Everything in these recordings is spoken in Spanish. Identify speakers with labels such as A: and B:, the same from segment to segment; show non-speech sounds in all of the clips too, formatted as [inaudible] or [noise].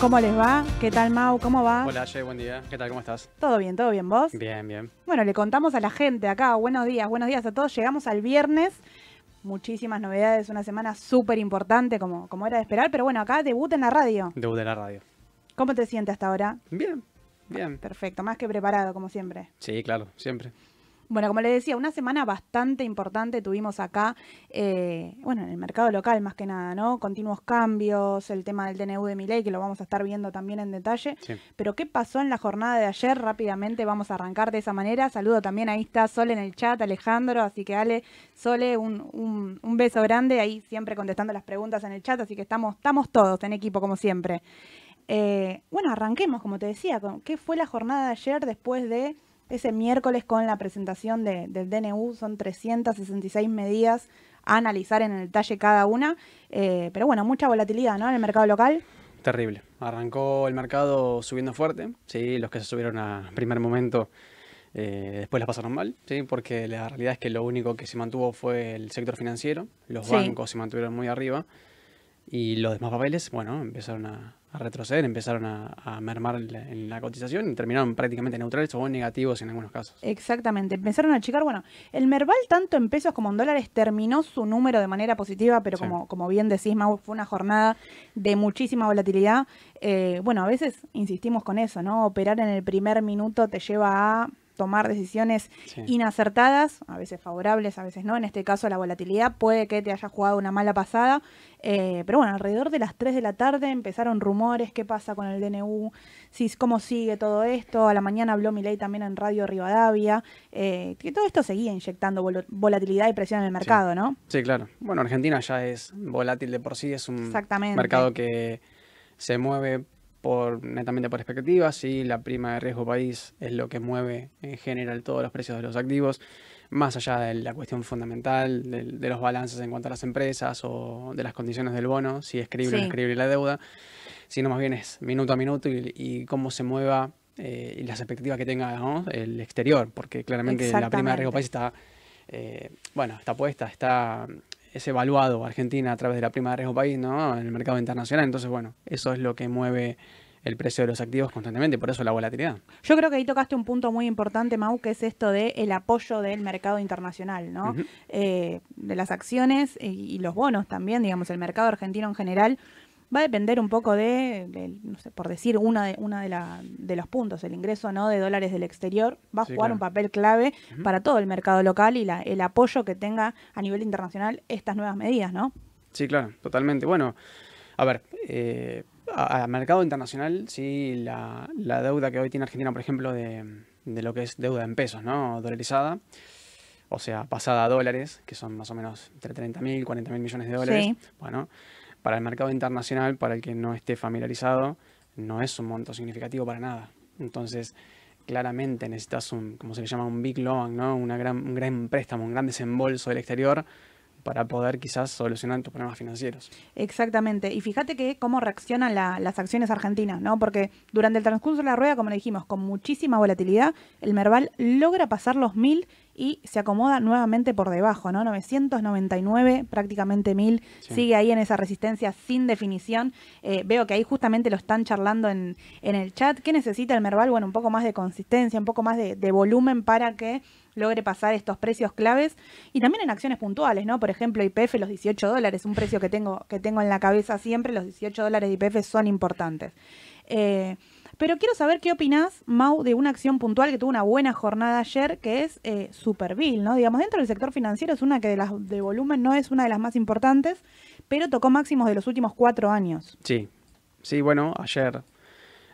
A: ¿Cómo les va? ¿Qué tal, Mau? ¿Cómo va?
B: Hola, Jay, buen día. ¿Qué tal? ¿Cómo estás?
A: Todo bien, todo bien, ¿vos?
B: Bien, bien.
A: Bueno, le contamos a la gente acá, buenos días, buenos días a todos. Llegamos al viernes, muchísimas novedades, una semana súper importante como, como era de esperar, pero bueno, acá debut en la radio.
B: Debut de la radio.
A: ¿Cómo te sientes hasta ahora?
B: Bien, bien.
A: Perfecto, más que preparado, como siempre.
B: Sí, claro, siempre.
A: Bueno, como les decía, una semana bastante importante tuvimos acá, eh, bueno, en el mercado local más que nada, ¿no? Continuos cambios, el tema del DNU de Miley, que lo vamos a estar viendo también en detalle.
B: Sí.
A: Pero ¿qué pasó en la jornada de ayer? Rápidamente vamos a arrancar de esa manera. Saludo también, ahí está Sole en el chat, Alejandro, así que Ale, Sole, un, un- un beso grande, ahí siempre contestando las preguntas en el chat, así que estamos, estamos todos en equipo como siempre. Eh, bueno, arranquemos, como te decía, con qué fue la jornada de ayer después de ese miércoles con la presentación de- del DNU. Son 366 medidas a analizar en el detalle cada una. Eh, pero bueno, mucha volatilidad, ¿no? En el mercado local.
B: Terrible. Arrancó el mercado subiendo fuerte. Sí, los que se subieron a primer momento eh, después las pasaron mal, sí, porque la realidad es que lo único que se mantuvo fue el sector financiero. Los
A: Sí.
B: bancos se mantuvieron muy arriba. Y los demás papeles, bueno, empezaron a, a retroceder, empezaron a, a mermar en la, en la cotización y terminaron prácticamente neutrales o negativos en algunos casos.
A: Exactamente, empezaron a achicar. Bueno, el Merval, tanto en pesos como en dólares, terminó su número de manera positiva, pero
B: Sí.
A: como, como bien decís, Mau, fue una jornada de muchísima volatilidad. Eh, bueno, a veces insistimos con eso, ¿no? Operar en el primer minuto te lleva a tomar decisiones
B: Sí.
A: inacertadas, a veces favorables, a veces no. En este caso, la volatilidad puede que te haya jugado una mala pasada. Eh, pero bueno, alrededor de las 3 de la tarde empezaron rumores, qué pasa con el DNU, si, cómo sigue todo esto. A la mañana habló Milei también en Radio Rivadavia, eh, que todo esto seguía inyectando vol- volatilidad y presión en el mercado, ¿no?
B: Sí, claro. Bueno, Argentina ya es volátil de por sí, es un mercado que se mueve por netamente por expectativas y la prima de riesgo país es lo que mueve en general todos los precios de los activos, más allá de la cuestión fundamental de, los balances en cuanto a las empresas o de las condiciones del bono, si es creíble o no es creíble la deuda, sino más bien es minuto a minuto y, y cómo se mueva eh, y las expectativas que tenga ¿no? el exterior, porque claramente la prima de riesgo país está, eh, bueno, está puesta, está es evaluado Argentina a través de la prima de riesgo país, ¿no? En el mercado internacional. Entonces, bueno, eso es lo que mueve el precio de los activos constantemente, por eso la volatilidad.
A: Yo creo que ahí tocaste un punto muy importante, Mau, que es esto de el apoyo del mercado internacional, ¿no? Eh, de las acciones y, y los bonos también, digamos, el mercado argentino en general va a depender un poco de, de, no sé, por decir una de, una de, la- de los puntos, el ingreso no de dólares del exterior va a
B: Sí,
A: jugar
B: claro.
A: un papel clave para todo el mercado local y la, el apoyo que tenga a nivel internacional estas nuevas medidas, ¿no?
B: Sí, claro, totalmente. Bueno, a ver, eh, a, a mercado internacional, sí, la, la deuda que hoy tiene Argentina, por ejemplo, de, de lo que es deuda en pesos, ¿no? Dolarizada, o sea, pasada a dólares, que son más o menos entre 30 mil, 40 mil millones de dólares.
A: Sí.
B: Bueno, para el mercado internacional, para el que no esté familiarizado, no es un monto significativo para nada. Entonces, claramente necesitas un, como se le llama, un big loan, ¿no? Una gran, un gran préstamo, un gran desembolso del exterior para poder quizás solucionar tus problemas financieros.
A: Exactamente. Y fíjate que cómo reaccionan la- las acciones argentinas, ¿no? Porque durante el transcurso de la rueda, como le dijimos, con muchísima volatilidad, el Merval logra pasar los 1000 y se acomoda nuevamente por debajo, ¿no? 999, prácticamente 1000.
B: Sí.
A: Sigue ahí en esa resistencia sin definición. Eh, veo que ahí justamente lo están charlando en, en el chat. ¿Qué necesita el Merval? Bueno, un poco más de consistencia, un poco más de, de volumen para que logre pasar estos precios claves y también en acciones puntuales, ¿no? Por ejemplo, IPF los 18 dólares, un precio que tengo que tengo en la cabeza siempre, los 18 dólares de IPF son importantes. Eh, pero quiero saber qué opinás, Mau, de una acción puntual que tuvo una buena jornada ayer, que es eh, Superbill, ¿no? Digamos, dentro del sector financiero es una que de las de volumen no es una de las más importantes, pero tocó máximos de los últimos cuatro años.
B: Sí, sí, bueno, ayer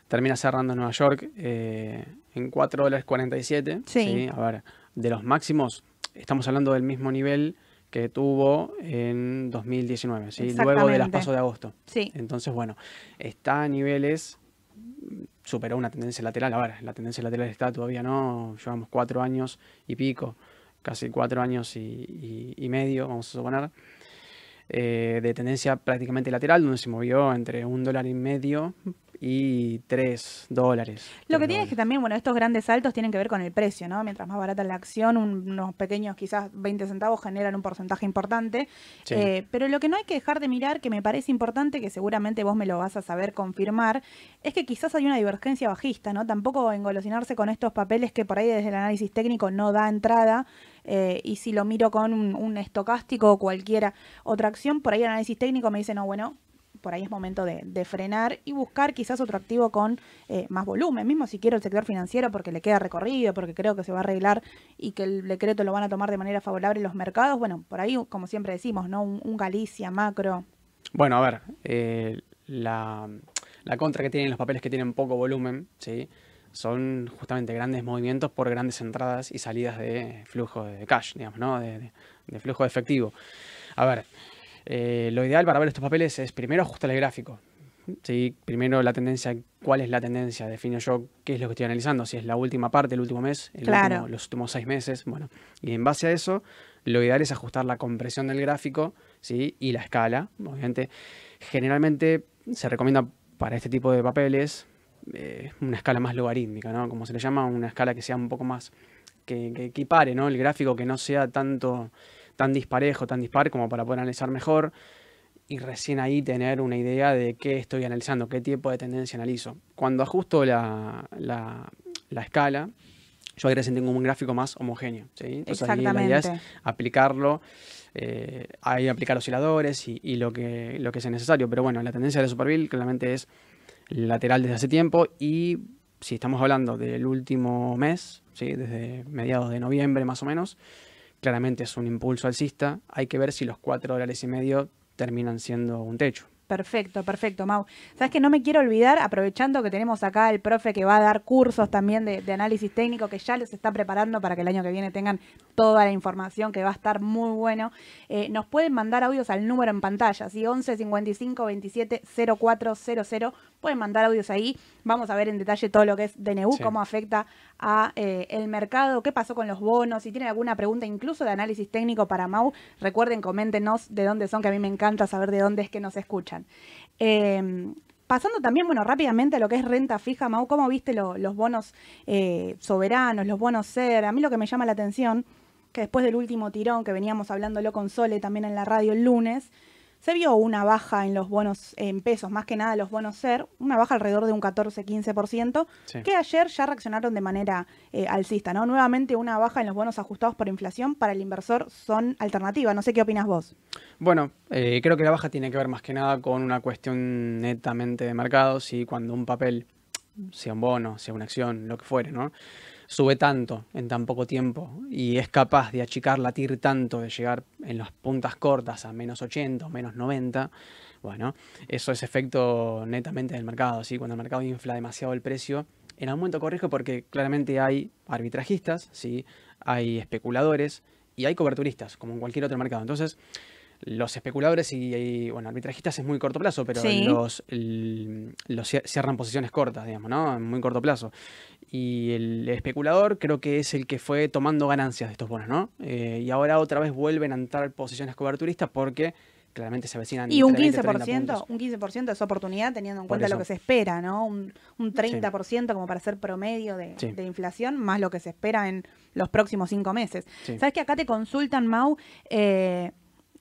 B: termina cerrando en Nueva York eh, en 4 dólares 47.
A: Sí.
B: A ver, de los máximos, estamos hablando del mismo nivel que tuvo en 2019, ¿sí? Luego de las pasos de agosto.
A: Sí,
B: Entonces, bueno, está a niveles, superó una tendencia lateral. A ver, la tendencia lateral está todavía no, llevamos cuatro años y pico, casi cuatro años y medio, vamos a suponer, eh, de tendencia prácticamente lateral, donde se movió entre un dólar y medio y 3 dólares.
A: Lo que
B: 3
A: tiene es que también, bueno, estos grandes saltos tienen que ver con el precio, ¿no? Mientras más barata la acción, un- unos pequeños, quizás 20 centavos, generan un porcentaje importante.
B: Sí.
A: Eh, pero lo que no hay que dejar de mirar, que me parece importante, que seguramente vos me lo vas a saber confirmar, es que quizás hay una divergencia bajista, ¿no? Tampoco engolosinarse con estos papeles que por ahí desde el análisis técnico no da entrada. eh, y si lo miro con un, un estocástico o cualquiera otra acción, por ahí el análisis técnico me dice, no, bueno, por ahí es momento de, frenar y buscar quizás otro activo con eh, más volumen. Mismo si quiero el sector financiero porque le queda recorrido, porque creo que se va a arreglar y que el decreto lo van a tomar de manera favorable los mercados. Bueno, por ahí, como siempre decimos, ¿no? Un, un Galicia, macro.
B: Bueno, a ver, eh, la, la contra que tienen los papeles que tienen poco volumen, ¿sí? son justamente grandes movimientos por grandes entradas y salidas de flujo de cash, digamos, ¿no? de, de- de flujo de efectivo. A ver, eh, lo ideal para ver estos papeles es primero ajustar el gráfico. ¿sí? Primero la tendencia, ¿cuál es la tendencia? Defino yo qué es lo que estoy analizando, si es la última parte, el último mes, el
A: Claro.
B: último- los últimos seis meses. Bueno, y en base a eso, lo ideal es ajustar la compresión del gráfico ¿sí? y la escala. Obviamente, generalmente se recomienda para este tipo de papeles eh, una escala más logarítmica, ¿no? Como se le llama, una escala que sea un poco más, que, que equipare, ¿no? El gráfico que no sea tanto, tan disparejo, tan dispar como para poder analizar mejor y recién ahí tener una idea de qué estoy analizando, qué tipo de tendencia analizo. Cuando ajusto la, la, la escala, yo ahí recién tengo un gráfico más homogéneo, ¿sí? Entonces ahí la idea es aplicarlo, eh, ahí aplicar osciladores y, y lo, que, lo que sea necesario. Pero bueno, la tendencia de Superbill claramente es lateral desde hace tiempo y si estamos hablando del último mes, ¿sí? desde mediados de noviembre más o menos, claramente es un impulso alcista. Hay que ver si los 4 dólares y medio terminan siendo un techo.
A: Perfecto, perfecto, Mau. Sabes que no me quiero olvidar, aprovechando que tenemos acá el profe que va a dar cursos también de, de análisis técnico, que ya les está preparando para que el año que viene tengan toda la información, que va a estar muy bueno. Eh, nos pueden mandar audios al número en pantalla, ¿sí? 11 55 27 0400. Pueden mandar audios ahí. Vamos a ver en detalle todo lo que es DNU,
B: Sí.
A: cómo afecta a eh, el mercado, qué pasó con los bonos, si tienen alguna pregunta incluso de análisis técnico para Mau, recuerden, coméntenos de dónde son, que a mí me encanta saber de dónde es que nos escuchan. Eh, pasando también, bueno, rápidamente a lo que es renta fija, Mau, ¿cómo viste lo- los bonos eh, soberanos, los bonos SER? A mí lo que me llama la atención, que después del último tirón que veníamos hablándolo con Sole también en la radio el lunes, se vio una baja en los bonos en pesos, más que nada los bonos SER, una baja alrededor de un 14-15%,
B: Sí.
A: que ayer ya reaccionaron de manera eh, alcista, ¿no? Nuevamente una baja en los bonos ajustados por inflación para el inversor son alternativa. No sé qué opinas vos.
B: Bueno, eh, creo que la baja tiene que ver más que nada con una cuestión netamente de mercados y cuando un papel, sea un bono, sea una acción, lo que fuere, ¿no? Sube tanto en tan poco tiempo y es capaz de achicar la TIR tanto, de llegar en las puntas cortas a menos 80 o menos 90, bueno, eso es efecto netamente del mercado, ¿sí? Cuando el mercado infla demasiado el precio, en algún momento porque claramente hay arbitrajistas, ¿sí? Hay especuladores y hay coberturistas, como en cualquier otro mercado. Entonces, los especuladores y, y, bueno, arbitrajistas es muy corto plazo, pero
A: Sí.
B: los, el- los cier- cierran posiciones cortas, digamos, ¿no? En muy corto plazo. Y el especulador creo que es el que fue tomando ganancias de estos bonos, ¿no? Eh, y ahora otra vez vuelven a entrar posiciones coberturistas porque claramente se avecinan
A: Y un
B: entre 20 y 30
A: 15%,
B: puntos.
A: un 15% es oportunidad teniendo en
B: Por
A: cuenta lo que se espera, ¿no? Un, un 30% como para ser promedio de,
B: Sí.
A: de inflación, más lo que se espera en los próximos cinco meses. ¿Sabes que acá te consultan, Mau? eh,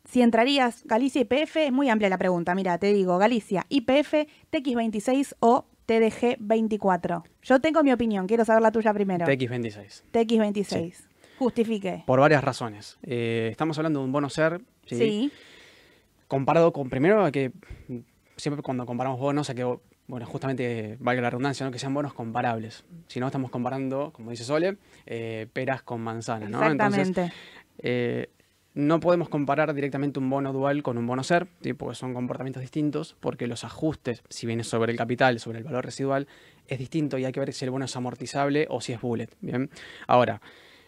A: si entrarías Galicia IPF, es muy amplia la pregunta. Mira, te digo, Galicia, IPF, TX26 o TDG24. Yo tengo mi opinión, quiero saber la tuya primero.
B: TX26.
A: TX26. Justifique.
B: Por varias razones. Eh, estamos hablando de un bono SER, ¿sí?
A: Sí.
B: comparado con, primero, que siempre cuando comparamos bonos, hay que, bueno, justamente, valga la redundancia, ¿no? que sean bonos comparables. Si no, estamos comparando, como dice Sole, eh, peras con manzanas, ¿no? Entonces,
A: Exactamente.
B: eh, no podemos comparar directamente un bono dual con un bono SER, porque son comportamientos distintos, porque los ajustes, si bien sobre el capital, sobre el valor residual, es distinto y hay que ver si el bono es amortizable o si es bullet. Bien. Ahora,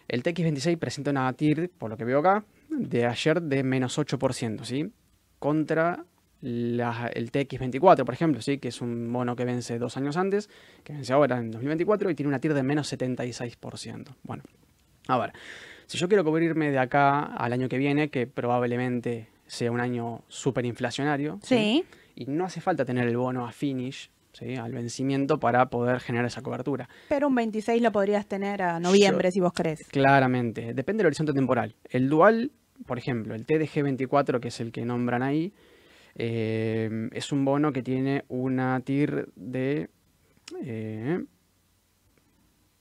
B: el TX26 presenta una TIR, por lo que veo acá, de ayer de menos 8%, ¿sí? Contra el TX24, por ejemplo, ¿sí? Que es un bono que vence dos años antes, que vence ahora en 2024 y tiene una TIR de menos 76%. Bueno, a ver, si yo quiero cubrirme de acá al año que viene, que probablemente sea un año súper inflacionario,
A: Sí.
B: y no hace falta tener el bono a finish ¿sí? al vencimiento para poder generar esa cobertura.
A: Pero un 26 lo podrías tener a noviembre, si vos crees.
B: Claramente, depende del horizonte temporal. El dual, por ejemplo, el TDG 24, que es el que nombran ahí, eh, es un bono que tiene una TIR de... Eh,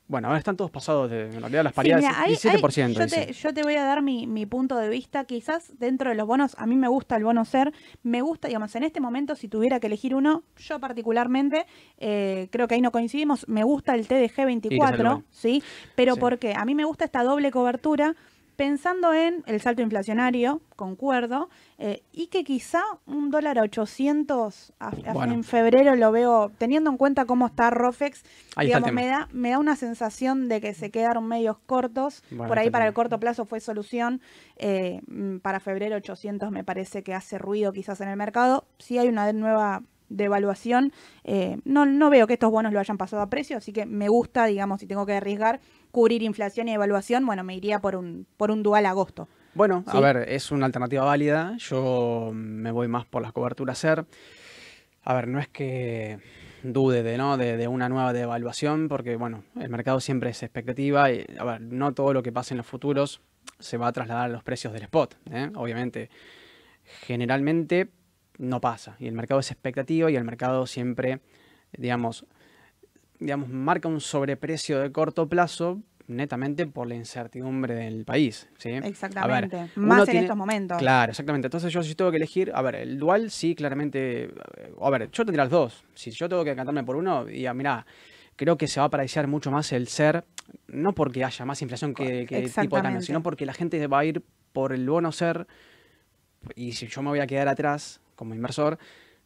B: bueno, ahora están todos pasados de, en realidad las paridades, 17%.
A: yo, te, voy a dar mi, punto de vista, quizás dentro de los bonos, a mí me gusta el bono ser, me gusta, digamos, en este momento, si tuviera que elegir uno, yo particularmente, eh, creo que ahí no coincidimos, me gusta el TDG 24, ¿sí? Pero ¿por qué? A mí me gusta esta doble cobertura, pensando en el salto inflacionario, concuerdo, eh, y que quizá un dólar a 800 en febrero lo veo, teniendo en cuenta cómo está Rofex, digamos, me da, me da una sensación de que se quedaron medios cortos, por ahí para el corto plazo fue solución, eh, mm, para febrero 800 me parece que hace ruido quizás en el mercado, si hay una nueva de evaluación. Eh, no, no veo que estos bonos lo hayan pasado a precio, así que me gusta, digamos, si tengo que arriesgar, cubrir inflación y evaluación, bueno, me iría por un, por un dual agosto.
B: Bueno, a ver, es una alternativa válida. Yo me voy más por las coberturas SER. A ver, no es que dude de, ¿no? de, una nueva devaluación, porque bueno, el mercado siempre es expectativa y a ver, no todo lo que pasa en los futuros se va a trasladar a los precios del spot. ¿eh? Obviamente, generalmente no pasa. Y el mercado es expectativa y el mercado siempre, digamos, digamos, marca un sobreprecio de corto plazo netamente por la incertidumbre del país. ¿sí?
A: Exactamente. Más en estos momentos.
B: Claro, exactamente. Entonces yo si tengo que elegir, a ver, el dual sí, claramente, a ver, yo tendría los dos. Si yo tengo que cantarme por uno, y mira, creo que se va a apreciar mucho más el ser, no porque haya más inflación que, que tipo de cambio, sino porque la gente va a ir por el bono ser, y si yo me voy a quedar atrás, como inversor.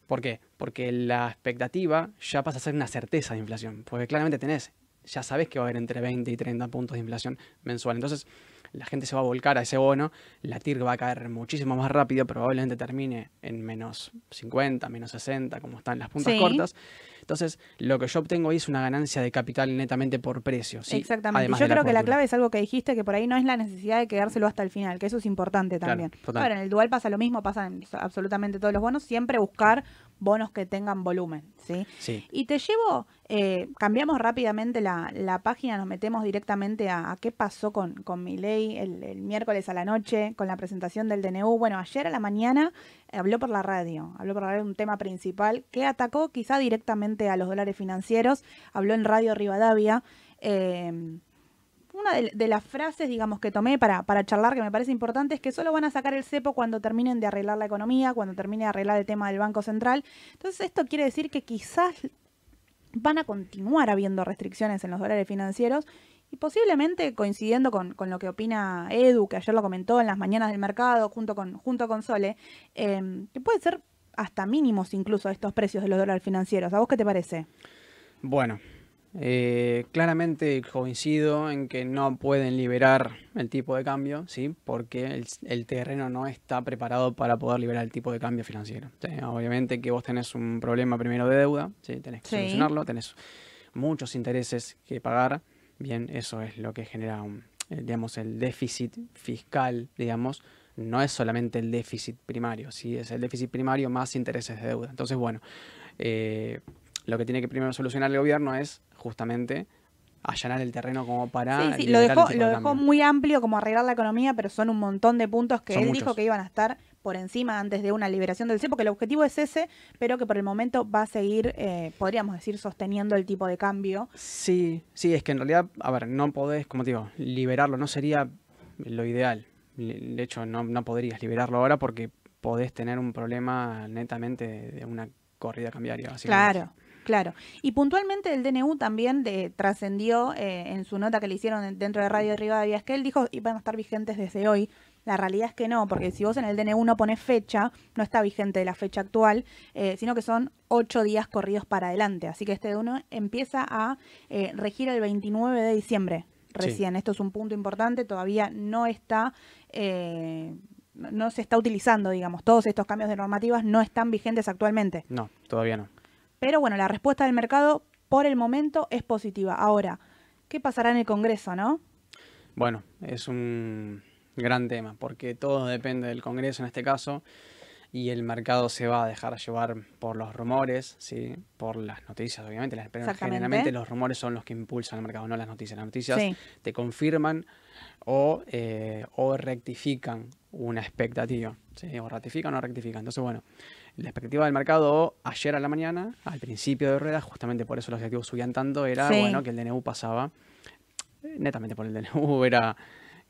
B: ¿Por qué? Porque la expectativa ya pasa a ser una certeza de inflación. Porque claramente tenés, ya sabes que va a haber entre 20 y 30 puntos de inflación mensual. Entonces, la gente se va a volcar a ese bono, la TIR va a caer muchísimo más rápido, probablemente termine en menos 50, menos 60, como están las puntas cortas. Entonces, lo que yo obtengo ahí es una ganancia de capital netamente por precio. ¿sí?
A: Exactamente. yo creo que la clave es algo que dijiste, que por ahí no es la necesidad de quedárselo hasta el final, que eso es importante también. Claro, en el dual pasa lo mismo, pasa en absolutamente todos los bonos, siempre buscar bonos que tengan volumen, ¿sí?
B: sí.
A: Y te llevo, eh, cambiamos rápidamente la, página, nos metemos directamente a, qué pasó con, con mi ley el, el, miércoles a la noche, con la presentación del DNU. Bueno, ayer a la mañana habló por la radio, habló por la radio un tema principal que atacó quizá directamente a los dólares financieros, habló en Radio Rivadavia. Eh, una de, las frases, digamos, que tomé para, charlar, que me parece importante, es que solo van a sacar el cepo cuando terminen de arreglar la economía, cuando termine de arreglar el tema del Banco Central. Entonces, esto quiere decir que quizás van a continuar habiendo restricciones en los dólares financieros y posiblemente coincidiendo con, lo que opina Edu, que ayer lo comentó en las mañanas del mercado junto con, junto con Sole, em, que puede ser hasta mínimos incluso estos precios de los dólares financieros. ¿A vos qué te parece?
B: Bueno, eh, claramente coincido en que no pueden liberar el tipo de cambio, ¿sí? porque el, terreno no está preparado para poder liberar el tipo de cambio financiero. Obviamente que vos tenés un problema primero de deuda, ¿sí? tenés que solucionarlo, tenés muchos intereses que pagar, bien, eso es lo que genera, eh, digamos, el déficit fiscal, digamos, no es solamente el déficit primario, ¿sí? es el déficit primario más intereses de deuda. Entonces, bueno, eh, lo que tiene que primero solucionar el gobierno es justamente allanar el terreno como para...
A: Sí, sí, lo dejó, lo dejó muy amplio como arreglar la economía, pero son un montón de puntos que él dijo que iban a estar por encima antes de una liberación del cepo, que el objetivo es ese, pero que por el momento va a seguir, eh, podríamos decir, sosteniendo el tipo de cambio.
B: Sí, sí, es que en realidad, a ver, no podés, como te digo, liberarlo, no sería lo ideal. De hecho, no, no podrías liberarlo ahora porque podés tener un problema netamente de una corrida cambiaria.
A: Claro. Claro. Y puntualmente el DNU también trascendió eh, en su nota que le hicieron dentro de Radio Rivadavia, es que él dijo iban a estar vigentes desde hoy. La realidad es que no, porque si vos en el DNU no pones fecha, no está vigente la fecha actual, eh, sino que son ocho días corridos para adelante. Así que este DNU empieza a eh, regir el 29 de diciembre recién. Esto es un punto importante, todavía no está no se está utilizando, digamos, todos estos cambios de normativas no están vigentes actualmente.
B: No, todavía no.
A: Pero bueno, la respuesta del mercado por el momento es positiva. Ahora, ¿qué pasará en el Congreso, no?
B: Bueno, es un gran tema, porque todo depende del Congreso en este caso. y el mercado se va a dejar llevar por los rumores, ¿sí? por las noticias, obviamente. Las, pero generalmente los rumores son los que impulsan el mercado, no las noticias. Las noticias te confirman o, eh, o rectifican una expectativa, ¿sí? o ratifican o rectifican. Entonces, bueno, la expectativa del mercado ayer a la mañana, al principio de ruedas, justamente por eso los activos subían tanto, era bueno que el DNU pasaba, netamente por el DNU, [laughs] era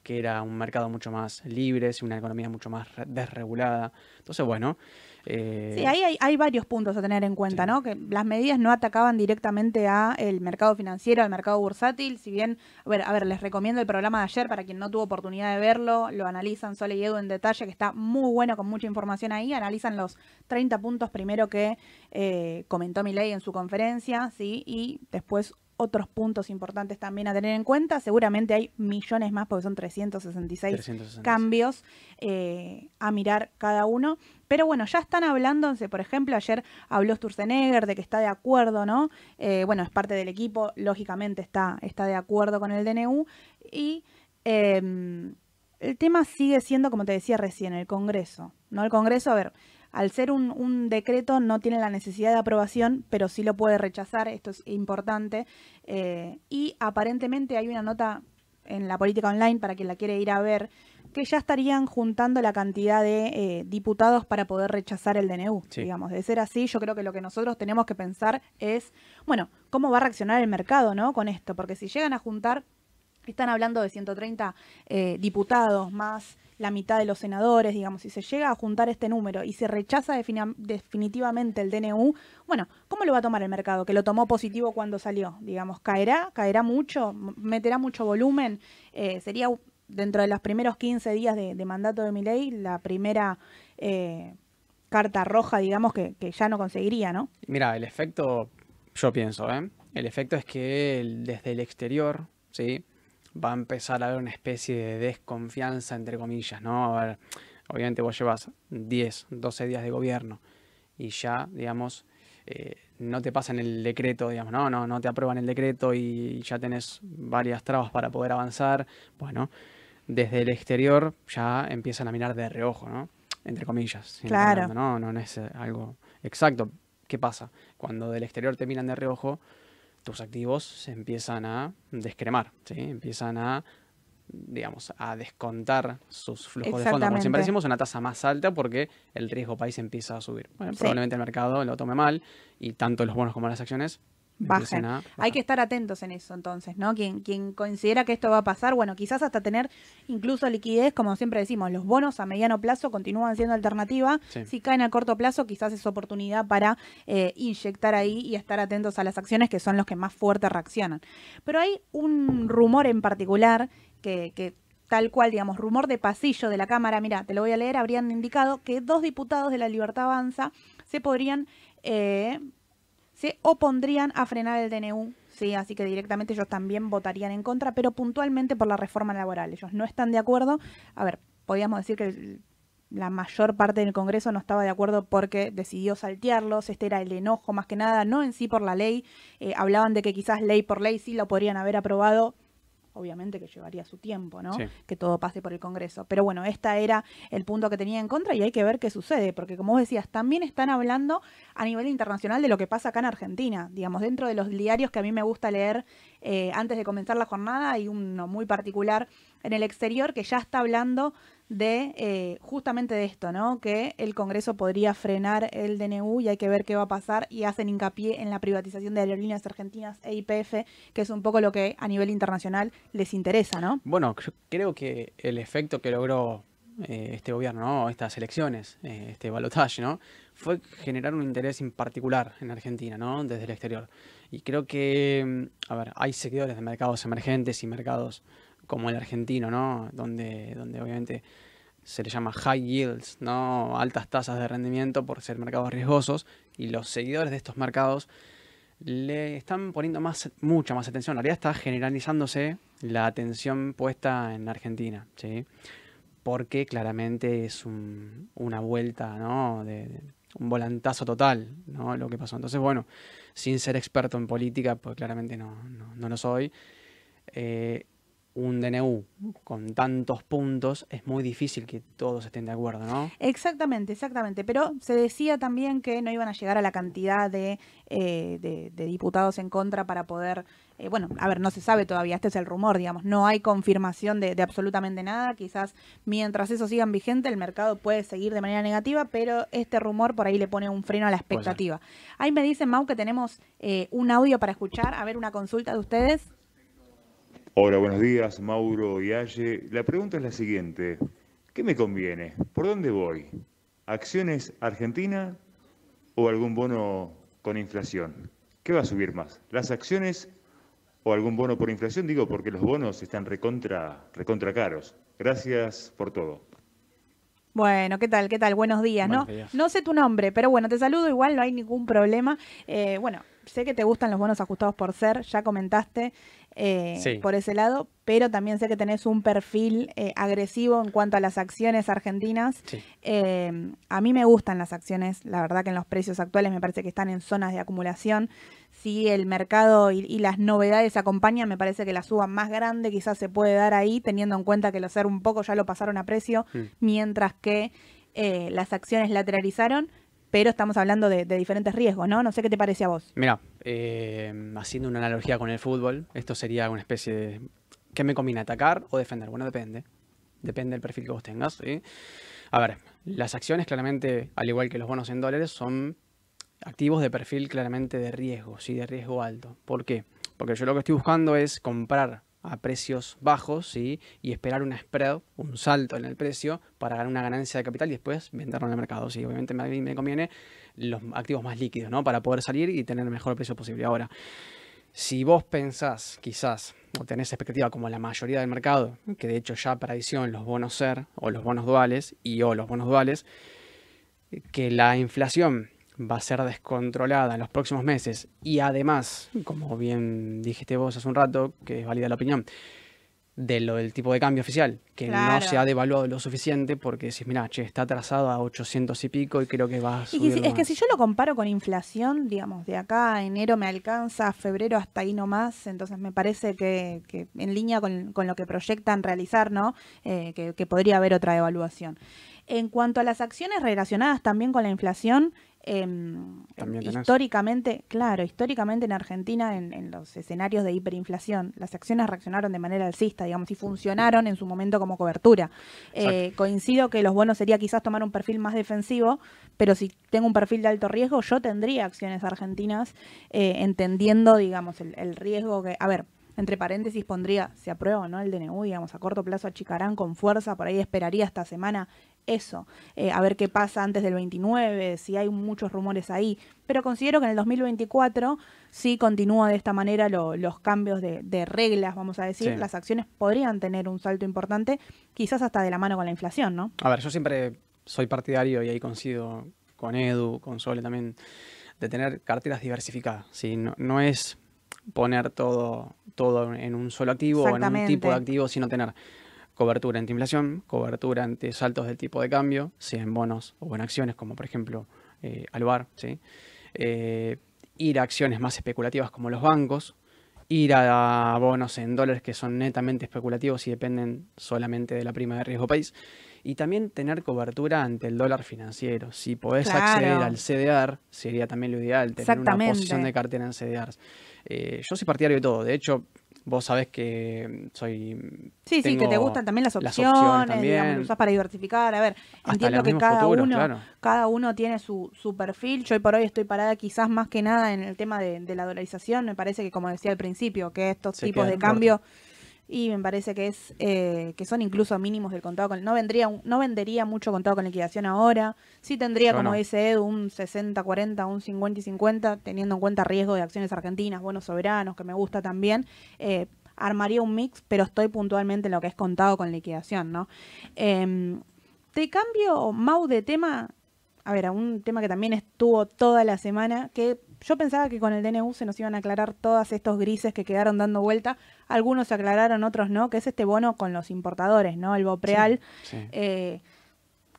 B: que era un mercado mucho más libre, una economía mucho más desregulada. Entonces, bueno.
A: Eh, sí, ahí hay, varios puntos a tener en cuenta, ¿no? Que las medidas no atacaban directamente a el mercado financiero, al mercado bursátil, si bien, a ver, a ver, les recomiendo el programa de ayer para quien no tuvo oportunidad de verlo, lo analizan Sole y Edu en detalle, que está muy bueno, con mucha información ahí, analizan los 30 puntos primero que eh, comentó Milei en su conferencia, ¿sí? Y después otros puntos importantes también a tener en cuenta. Seguramente hay millones más porque son 366, cambios eh, a mirar cada uno. Pero bueno, ya están hablando, por ejemplo, ayer habló Sturzenegger de que está de acuerdo, ¿no? Eh, bueno, es parte del equipo, lógicamente está, está de acuerdo con el DNU. Y em, el tema sigue siendo, como te decía recién, el Congreso, ¿no? El Congreso, a ver, al ser un, decreto no tiene la necesidad de aprobación, pero sí lo puede rechazar, esto es importante. Eh, y aparentemente hay una nota en la política online, para quien la quiere ir a ver, que ya estarían juntando la cantidad de eh, diputados para poder rechazar el DNU. Digamos, de ser así, yo creo que lo que nosotros tenemos que pensar es, bueno, cómo va a reaccionar el mercado, ¿no? Con esto, porque si llegan a juntar, están hablando de 130 eh, diputados más la mitad de los senadores, digamos, si se llega a juntar este número y se rechaza definitivamente el DNU, bueno, ¿cómo lo va a tomar el mercado? Que lo tomó positivo cuando salió, digamos, caerá, caerá mucho, meterá mucho volumen, eh, sería dentro de los primeros 15 días de, mandato de mi ley la primera eh, carta roja, digamos, que, que, ya no conseguiría, ¿no?
B: Mira, el efecto, yo pienso, ¿eh? El efecto es que desde el exterior, ¿sí? Va a empezar a haber una especie de desconfianza, entre comillas, ¿no? A ver, obviamente vos llevas 10, 12 días de gobierno y ya, digamos, eh, no te pasan el decreto, digamos, no, no, no te aprueban el decreto y ya tenés varias trabas para poder avanzar. Bueno, desde el exterior ya empiezan a mirar de reojo, ¿no? Entre comillas.
A: Claro.
B: no, no es algo exacto. ¿Qué pasa? Cuando del exterior te miran de reojo, tus activos se empiezan a descremar, ¿sí? empiezan a digamos, a descontar sus flujos de fondos. Como siempre decimos, una tasa más alta porque el riesgo país empieza a subir. Probablemente el mercado lo tome mal y tanto los bonos como las acciones
A: bajen. Hay que estar atentos en eso entonces, ¿no? Quien, quien considera que esto va a pasar, bueno, quizás hasta tener incluso liquidez, como siempre decimos, los bonos a mediano plazo continúan siendo alternativa. Si caen a corto plazo, quizás es oportunidad para eh, inyectar ahí y estar atentos a las acciones que son los que más fuerte reaccionan. Pero hay un rumor en particular que, que tal cual, digamos, rumor de pasillo de la Cámara, mira, te lo voy a leer, habrían indicado que dos diputados de la Libertad Avanza se podrían eh, se opondrían a frenar el DNU, sí, así que directamente ellos también votarían en contra, pero puntualmente por la reforma laboral. Ellos no están de acuerdo. A ver, podríamos decir que la mayor parte del Congreso no estaba de acuerdo porque decidió saltearlos, este era el enojo más que nada, no en sí por la ley, eh, hablaban de que quizás ley por ley sí lo podrían haber aprobado, obviamente que llevaría su tiempo, ¿no? Que todo pase por el Congreso. Pero bueno, este era el punto que tenía en contra y hay que ver qué sucede, porque como vos decías, también están hablando a nivel internacional de lo que pasa acá en Argentina. Digamos, dentro de los diarios que a mí me gusta leer eh, antes de comenzar la jornada, hay uno muy particular en el exterior que ya está hablando de eh, justamente de esto, ¿no? Que el Congreso podría frenar el DNU y hay que ver qué va a pasar y hacen hincapié en la privatización de aerolíneas argentinas e IPF, que es un poco lo que a nivel internacional les interesa, ¿no?
B: Bueno, creo que el efecto que logró eh, este gobierno, ¿no? estas elecciones, eh, este balotaje, ¿no? fue generar un interés en particular en Argentina, ¿no? desde el exterior. Y creo que, mm, a ver, hay seguidores de mercados emergentes y mercados como el argentino, ¿no? Donde, donde obviamente se le llama high yields, ¿no? Altas tasas de rendimiento por ser mercados riesgosos y los seguidores de estos mercados le están poniendo más, mucha más atención. En realidad está generalizándose la atención puesta en Argentina, ¿sí? Porque claramente es una vuelta, ¿no? De, un volantazo total, ¿no? Lo que pasó. Entonces, bueno, sin ser experto en política, pues claramente no, no, lo soy. Eh, un DNU con tantos puntos, es muy difícil que todos estén de acuerdo, ¿no?
A: Exactamente, exactamente. Pero se decía también que no iban a llegar a la cantidad de, eh, de, diputados en contra para poder, eh, bueno, a ver, no se sabe todavía, este es el rumor, digamos, no hay confirmación de, absolutamente nada. Quizás mientras eso siga vigente, el mercado puede seguir de manera negativa, pero este rumor por ahí le pone un freno a la expectativa. Ahí me dicen, Mau, que tenemos eh, un audio para escuchar, a ver, una consulta de ustedes.
C: Hola, buenos días, Mauro y Aye. La pregunta es la siguiente. ¿Qué me conviene? ¿Por dónde voy? ¿Acciones Argentina o algún bono con inflación? ¿Qué va a subir más? ¿Las acciones o algún bono por inflación? Digo porque los bonos están recontra, recontra caros. Gracias por todo.
A: Bueno, ¿qué tal? ¿Qué tal? Buenos días, ¿no? No sé tu nombre, pero bueno, te saludo igual, no hay ningún problema. Eh, bueno, sé que te gustan los bonos ajustados por ser, ya comentaste eh, por ese lado, pero también sé que tenés un perfil eh, agresivo en cuanto a las acciones argentinas. Eh, a mí me gustan las acciones, la verdad que en los precios actuales me parece que están en zonas de acumulación. Si el mercado y, las novedades acompañan, me parece que la suba más grande quizás se puede dar ahí, teniendo en cuenta que los ser un poco ya lo pasaron a precio, mm. mientras que las acciones lateralizaron pero estamos hablando de, diferentes riesgos, ¿no? No sé qué te parece a vos.
B: Mira, eh, haciendo una analogía con el fútbol, esto sería una especie de... ¿Qué me combina, atacar o defender? Bueno, depende. Depende del perfil que vos tengas. ¿sí? A ver, las acciones claramente, al igual que los bonos en dólares, son activos de perfil claramente de riesgo, ¿sí? de riesgo alto. ¿Por qué? Porque yo lo que estoy buscando es comprar a precios bajos ¿sí? y esperar un spread, un salto en el precio para ganar una ganancia de capital y después venderlo en el mercado. Sí, obviamente a mí me conviene los activos más líquidos, ¿no? Para poder salir y tener el mejor precio posible. Ahora, si vos pensás, quizás, o tenés expectativa como la mayoría del mercado, que de hecho ya para edición los bonos SER o los bonos duales y o los bonos duales, que la inflación va a ser descontrolada en los próximos meses y además, como bien dijiste vos hace un rato, que es válida la opinión, de lo del tipo de cambio oficial, que no se ha devaluado lo suficiente porque si mira, che, está atrasado a 800 y pico y creo que va a subir
A: Es que si yo lo comparo con inflación, digamos, de acá a enero me alcanza, a febrero hasta ahí nomás, entonces me parece que, en línea con, lo que proyectan realizar, ¿no? Eh, que, que podría haber otra devaluación. En cuanto a las acciones relacionadas también con la inflación, Em, históricamente, claro, históricamente en Argentina, en, los escenarios de hiperinflación, las acciones reaccionaron de manera alcista, digamos, y funcionaron en su momento como cobertura. Eh, coincido que los bonos sería quizás tomar un perfil más defensivo, pero si tengo un perfil de alto riesgo, yo tendría acciones argentinas, eh, entendiendo, digamos, el, el riesgo que, a ver, entre paréntesis pondría, se aprueba o no el DNU, digamos, a corto plazo achicarán con fuerza, por ahí esperaría esta semana eso, eh, a ver qué pasa antes del 29, si hay muchos rumores ahí, pero considero que en el 2024 sí continúa de esta manera los cambios de, reglas, vamos a decir, las acciones podrían tener un salto importante, quizás hasta de la mano con la inflación, ¿no?
B: A ver, yo siempre soy partidario y ahí coincido con Edu, con Sole también, de tener carteras diversificadas, ¿sí? no, no es poner todo, todo en un solo activo o en un tipo de activo, sino tener cobertura ante inflación, cobertura ante saltos del tipo de cambio, sea en bonos o en acciones, como por ejemplo eh, Alvar, ¿sí? Eh, ir a acciones más especulativas como los bancos, ir a bonos en dólares que son netamente especulativos y dependen solamente de la prima de riesgo país, y también tener cobertura ante el dólar financiero. Si podés acceder al CDR, sería también lo ideal, tener una posición de cartera en CDRs. Eh, yo soy partidario de todo, de hecho, Vos sabés que soy.
A: Sí, sí, que te gustan también las opciones, digamos, lo usás para diversificar. A ver, entiendo que cada uno, cada uno tiene su, su perfil. Yo hoy por hoy estoy parada quizás más que nada en el tema de, la dolarización. Me parece que, como decía al principio, que estos tipos de cambio y me parece que es eh, que son incluso mínimos del contado con no vendría no vendería mucho contado con liquidación ahora. Sí tendría como dice Edu un 60 40 un 50 y 50 teniendo en cuenta riesgo de acciones argentinas buenos soberanos que me gusta también eh, armaría un mix pero estoy puntualmente en lo que es contado con liquidación no eh, te cambio Mau de tema a ver a un tema que también estuvo toda la semana que yo pensaba que con el DNU se nos iban a aclarar todos estos grises que quedaron dando vuelta. Algunos se aclararon, otros no, que es este bono con los importadores, ¿no? El BOPREAL. Eh,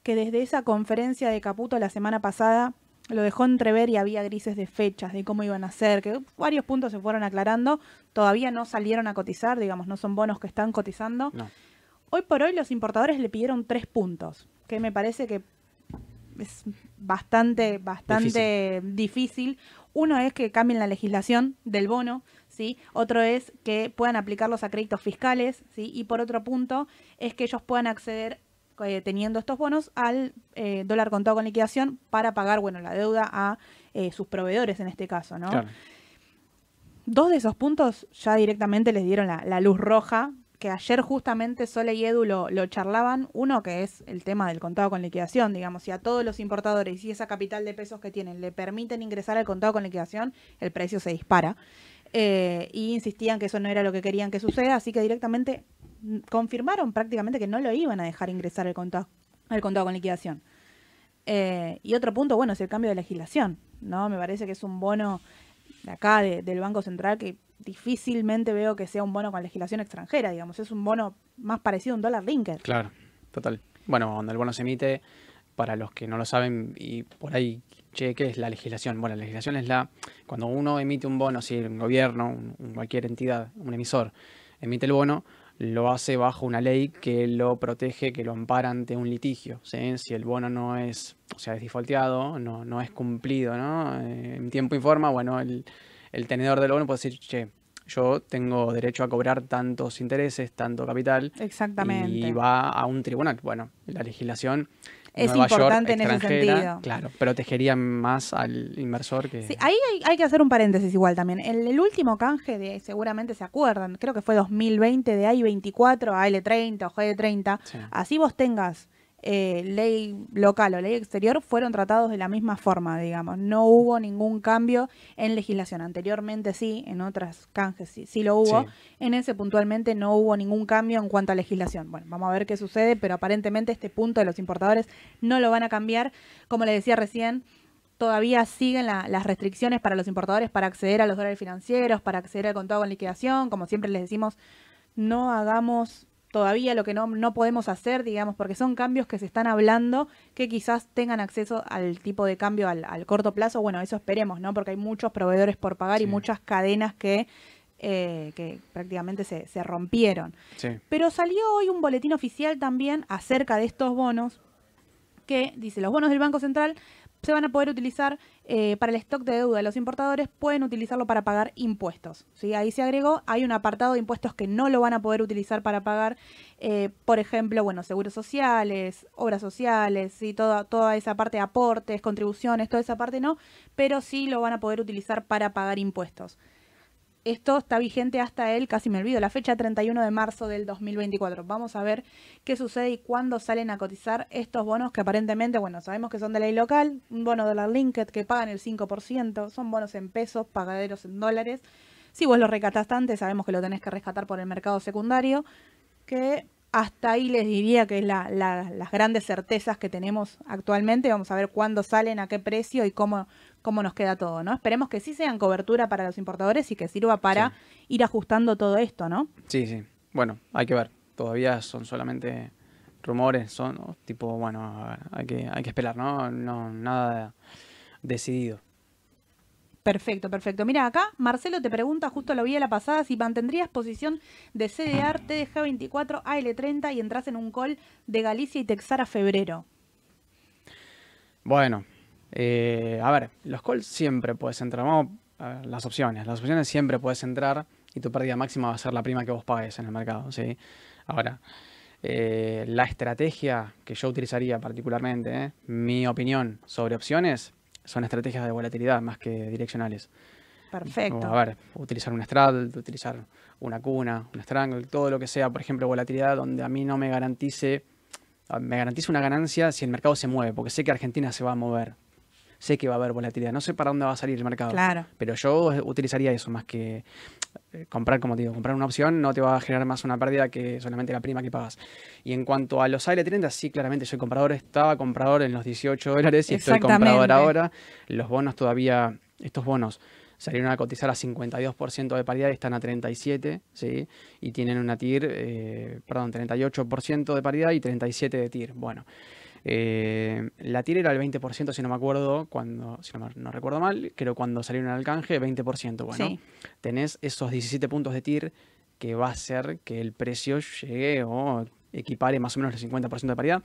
A: que desde esa conferencia de Caputo la semana pasada lo dejó entrever y había grises de fechas, de cómo iban a ser, que varios puntos se fueron aclarando, todavía no salieron a cotizar, digamos, no son bonos que están cotizando.
B: No.
A: Hoy por hoy los importadores le pidieron tres puntos, que me parece que es bastante, bastante difícil. Uno es que cambien la legislación del bono, ¿sí? Otro es que puedan aplicarlos a créditos fiscales, ¿sí? Y por otro punto es que ellos puedan acceder eh, teniendo estos bonos al eh, dólar contado con liquidación para pagar, bueno, la deuda a eh, sus proveedores en este caso, ¿no?
B: Claro.
A: Dos de esos puntos ya directamente les dieron la, la luz roja, que ayer justamente Sole y Edu lo, charlaban. Uno que es el tema del contado con liquidación, digamos, si a todos los importadores y esa capital de pesos que tienen le permiten ingresar al contado con liquidación, el precio se dispara. Eh, y insistían que eso no era lo que querían que suceda, así que directamente confirmaron prácticamente que no lo iban a dejar ingresar al contado, al contado con liquidación. Eh, y otro punto, bueno, es el cambio de legislación, ¿no? Me parece que es un bono de acá, de- del Banco Central, que difícilmente veo que sea un bono con legislación extranjera, digamos, es un bono más parecido a un dólar linker.
B: Claro, total. Bueno, cuando el bono se emite, para los que no lo saben y por ahí, che, ¿qué es la legislación? Bueno, la legislación es la, cuando uno emite un bono, si un gobierno, un- cualquier entidad, un emisor, emite el bono, lo hace bajo una ley que lo protege, que lo ampara ante un litigio. Si el bono no es, o sea, es defaulteado, no, no es cumplido ¿no? Eh, en tiempo y forma, bueno, el, el tenedor del bono puede decir, che, yo tengo derecho a cobrar tantos intereses, tanto capital,
A: Exactamente.
B: y va a un tribunal. Bueno, la legislación
A: Es
B: Nueva York,
A: importante en ese sentido.
B: Claro, protegería más al inversor que...
A: Sí, ahí hay, hay que hacer un paréntesis igual también. El, el último canje de, seguramente se acuerdan, creo que fue 2020 de AI24 a L30 o GD30.
B: Sí.
A: Así vos tengas eh, ley local o ley exterior, fueron tratados de la misma forma, digamos. No hubo ningún cambio en legislación. Anteriormente sí, en otras canjes sí, sí lo hubo.
B: Sí.
A: En ese puntualmente no hubo ningún cambio en cuanto a legislación. Bueno, vamos a ver qué sucede, pero aparentemente este punto de los importadores no lo van a cambiar. Como le decía recién, todavía siguen la- las restricciones para los importadores para acceder a los dólares financieros, para acceder al contado con liquidación. Como siempre les decimos, no hagamos todavía lo que no, no podemos hacer, digamos, porque son cambios que se están hablando que quizás tengan acceso al tipo de cambio al, al corto plazo. Bueno, eso esperemos, ¿no? Porque hay muchos proveedores por pagar y muchas cadenas que, eh, que prácticamente se, se rompieron.
B: Sí.
A: Pero salió hoy un boletín oficial también acerca de estos bonos que dice los bonos del Banco Central se van a poder utilizar eh, para el stock de deuda de los importadores, pueden utilizarlo para pagar impuestos. Ahí se agregó, hay un apartado de impuestos que no lo van a poder utilizar para pagar, eh, por ejemplo, bueno, seguros sociales, obras sociales, ¿sí? toda, toda esa parte de aportes, contribuciones, toda esa parte no, pero sí lo van a poder utilizar para pagar impuestos. Esto está vigente hasta el, casi me olvido, la fecha 31 de marzo del 2024. Vamos a ver qué sucede y cuándo salen a cotizar estos bonos que aparentemente, bueno, sabemos que son de ley local, un bono dólar linked que pagan el 5%, son bonos en pesos, pagaderos en dólares. Si vos lo rescataste antes, sabemos que lo tenés que rescatar por el mercado secundario, que hasta ahí les diría que es la- la- las grandes certezas que tenemos actualmente. Vamos a ver cuándo salen, a qué precio y cómo, cómo nos queda todo, ¿no? Esperemos que sí sean cobertura para los importadores y que sirva para ir ajustando todo esto, ¿no?
B: Sí, sí. Bueno, hay que ver. Todavía son solamente rumores, son ¿no? tipo, bueno, hay que, hay que esperar, ¿no? No, nada decidido.
A: Perfecto, perfecto. Mira, acá Marcelo te pregunta, justo lo vi a la pasada, si mantendrías posición de CDR, TDG24, AL30 y entras en un call de Galicia y Texara febrero.
B: Bueno, eh, a ver, los calls siempre puedes entrar. Vamos a ver, las opciones. Las opciones siempre puedes entrar y tu pérdida máxima va a ser la prima que vos pagues en el mercado, ¿sí? Ahora, eh, la estrategia que yo utilizaría particularmente, ¿eh? mi opinión sobre opciones, son estrategias de volatilidad más que direccionales.
A: Perfecto.
B: O, a ver, utilizar un straddle, utilizar una cuna, un strangle, todo lo que sea, por ejemplo, volatilidad donde a mí no me garantice, me garantice una ganancia si el mercado se mueve, porque sé que Argentina se va a mover. Sé que va a haber volatilidad, no sé para dónde va a salir el mercado.
A: Claro.
B: Pero yo utilizaría eso más que eh, comprar, como te digo, comprar una opción no te va a generar más una pérdida que solamente la prima que pagas. Y en cuanto a los AL30, sí, claramente soy comprador, estaba comprador en los 18 dólares y estoy comprador ahora. Los bonos todavía, estos bonos salieron a cotizar a 52% de paridad y están a 37, ¿sí? Y tienen una TIR, eh, perdón, 38% de paridad y 37 de TIR. Bueno, Eh, la tira era el 20%, si no me acuerdo, cuando, si no, no recuerdo mal, creo cuando salieron al canje, 20%. Bueno,
A: Sí.
B: tenés esos 17 puntos de TIR que va a hacer que el precio llegue o equipare más o menos el 50% de paridad.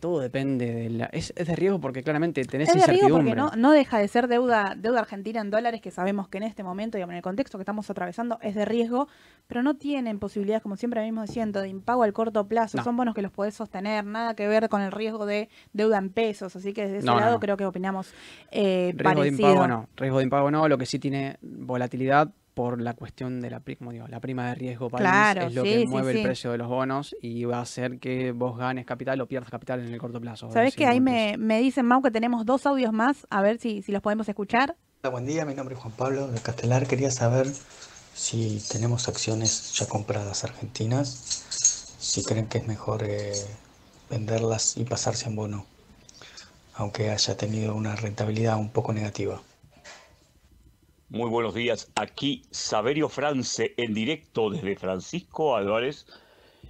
B: Todo depende de la... Es, es de riesgo porque claramente tenés
A: Es de riesgo porque
B: incertidumbre.
A: no, no deja de ser deuda, deuda argentina en dólares, que sabemos que en este momento, digamos, en el contexto que estamos atravesando, es de riesgo, pero no tienen posibilidades, como siempre mismo diciendo, de impago al corto plazo.
B: No.
A: Son bonos que los podés sostener, nada que ver con el riesgo de deuda en pesos. Así que desde ese
B: No,
A: lado creo que opinamos eh,
B: Riesgo de
A: parecido.
B: impago no, riesgo de impago no, lo que sí tiene volatilidad por la cuestión de la, como digo, la prima de riesgo país
A: Claro,
B: es lo
A: sí,
B: que mueve
A: sí.
B: el precio de los bonos y va a hacer que vos ganes capital o pierdas capital en el corto plazo.
A: ¿Sabés que ahí me, me dicen, Mau, que tenemos dos audios más? A ver si, si los podemos escuchar.
D: Hola, buen día, mi nombre es Juan Pablo de Castelar. Quería saber si tenemos acciones ya compradas argentinas, si creen que es mejor eh, venderlas y pasarse en bono, aunque haya tenido una rentabilidad un poco negativa.
E: Muy buenos días, aquí Saberio France en directo desde Francisco Álvarez.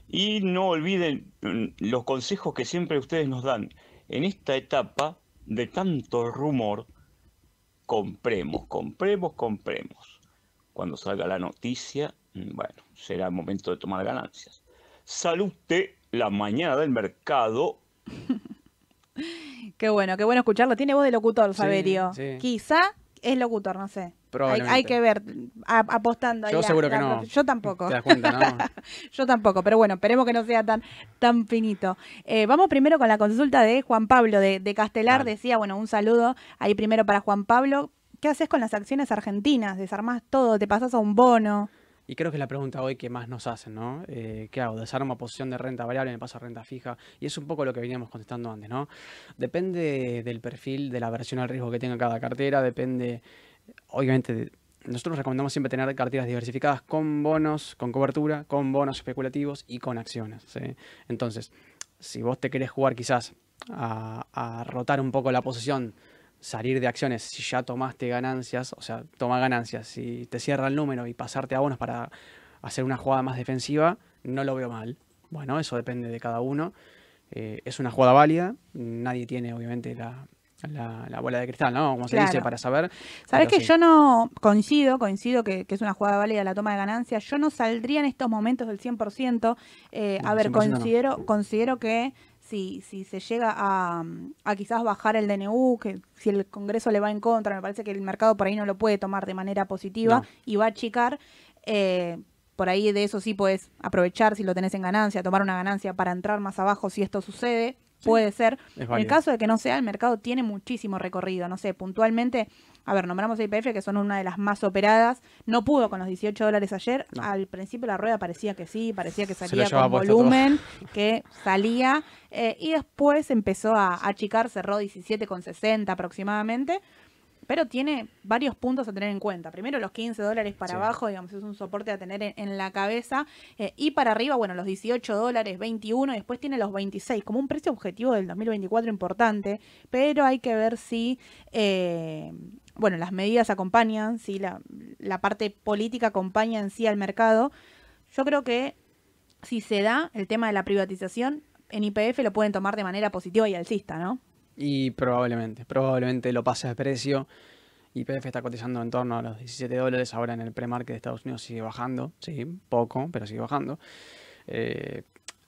E: Y no olviden mm, los consejos que siempre ustedes nos dan en esta etapa de tanto rumor. Compremos, compremos, compremos. Cuando salga la noticia, mm, bueno, será el momento de tomar ganancias. Salute la mañana del mercado [laughs]
A: Qué bueno, qué bueno escucharlo. Tiene voz de locutor,
B: Sí,
A: Saberio.
B: sí.
A: Quizá es locutor, no sé. Hay, que ver, a- apostando.
B: Yo seguro que no.
A: Yo tampoco.
B: ¿Te das cuenta, no? [laughs]
A: Yo tampoco, pero bueno, esperemos que no sea tan, tan finito. Eh, vamos primero con la consulta de Juan Pablo de, de Castelar. Decía, bueno, un saludo ahí primero para Juan Pablo. ¿Qué haces con las acciones argentinas? ¿Desarmás todo? ¿Te pasas a un bono?
B: Y creo que es la pregunta hoy que más nos hacen, ¿no? Eh, ¿Qué hago? ¿Desarmo posición de renta variable? ¿Me paso a renta fija? Y es un poco lo que veníamos contestando antes, ¿no? Depende del perfil, de la versión al riesgo que tenga cada cartera, depende, obviamente, nosotros recomendamos siempre tener carteras diversificadas con bonos, con cobertura, con bonos especulativos y con acciones. Entonces, si vos te querés jugar quizás a, a rotar un poco la posición, salir de acciones, si ya tomaste ganancias, o sea, toma ganancias, si te cierra el número y pasarte a bonos para hacer una jugada más defensiva, no lo veo mal. Bueno, eso depende de cada uno. Eh, es una jugada válida, nadie tiene obviamente la, la- la bola de cristal, ¿no? Como se dice, para saber.
A: Sabes que
B: sí.
A: yo no coincido, coincido que, que es una jugada válida la toma de ganancias. Yo no saldría en estos momentos del 100%. Eh, a ver,
B: 100% no.
A: considero, considero que si, si se llega a, a quizás bajar el DNU, que si el Congreso le va en contra, me parece que el mercado por ahí no lo puede tomar de manera positiva
B: No.
A: y va a achicar. eh, por ahí de eso sí puedes aprovechar si lo tenés en ganancia, tomar una ganancia para entrar más abajo si esto sucede. Puede ser. En el caso de que no sea, el mercado tiene muchísimo recorrido. No sé, puntualmente, a ver, nombramos a IPF, que son una de las más operadas. No pudo con los 18 dólares ayer.
B: No.
A: Al principio la rueda parecía que sí, parecía que salía con
B: todo.
A: volumen, que salía. eh, y después empezó a a achicar, cerró 17,60 aproximadamente. Pero tiene varios puntos a tener en cuenta. Primero, los 15 dólares para
B: Sí.
A: abajo, digamos, es un soporte a tener en, en la cabeza. Eh, y para arriba, bueno, los 18 dólares, 21, y después tiene los 26, como un precio objetivo del 2024 importante. Pero hay que ver si, eh, bueno, las medidas acompañan, si la, la parte política acompaña en sí al mercado. Yo creo que si se da el tema de la privatización, en IPF lo pueden tomar de manera positiva y alcista, ¿no?
B: Y probablemente, probablemente lo pase de precio. YPF está cotizando en torno a los 17 dólares. Ahora en el pre-market de Estados Unidos sigue bajando. Sí, poco, pero sigue bajando. Eh,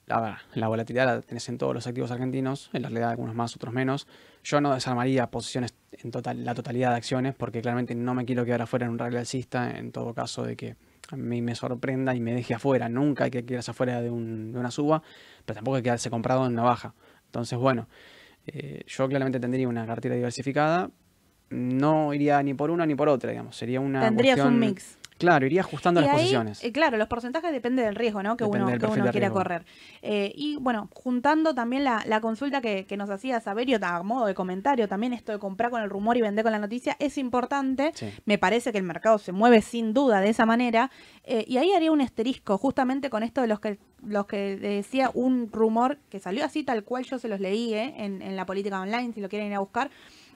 B: la, la volatilidad la tenés en todos los activos argentinos. En realidad algunos más, otros menos. Yo no desarmaría posiciones en total, la totalidad de acciones porque claramente no me quiero quedar afuera en un rally alcista en todo caso de que a mí me sorprenda y me deje afuera. Nunca hay que quedarse afuera de, un- de una suba, pero tampoco hay que quedarse comprado en una baja. Entonces, bueno, eh, yo claramente tendría una cartera diversificada. No iría ni por una ni por otra, digamos. Sería una
A: Tendrías un mix.
B: Claro, iría ajustando
A: Y
B: las
A: ahí,
B: posiciones.
A: eh, claro, los porcentajes dependen del riesgo, ¿no? Que
B: Depende
A: uno, que uno quiera correr. Eh, y bueno, juntando también la, la consulta que, que nos hacía Saberio, a modo de comentario, también esto de comprar con el rumor y vender con la noticia es importante.
B: Sí.
A: Me parece que el mercado se mueve sin duda de esa manera. Eh, y ahí haría un asterisco, justamente con esto de los que los que decía un rumor que salió así tal cual yo se los leí en, en la política online, si lo quieren ir a buscar,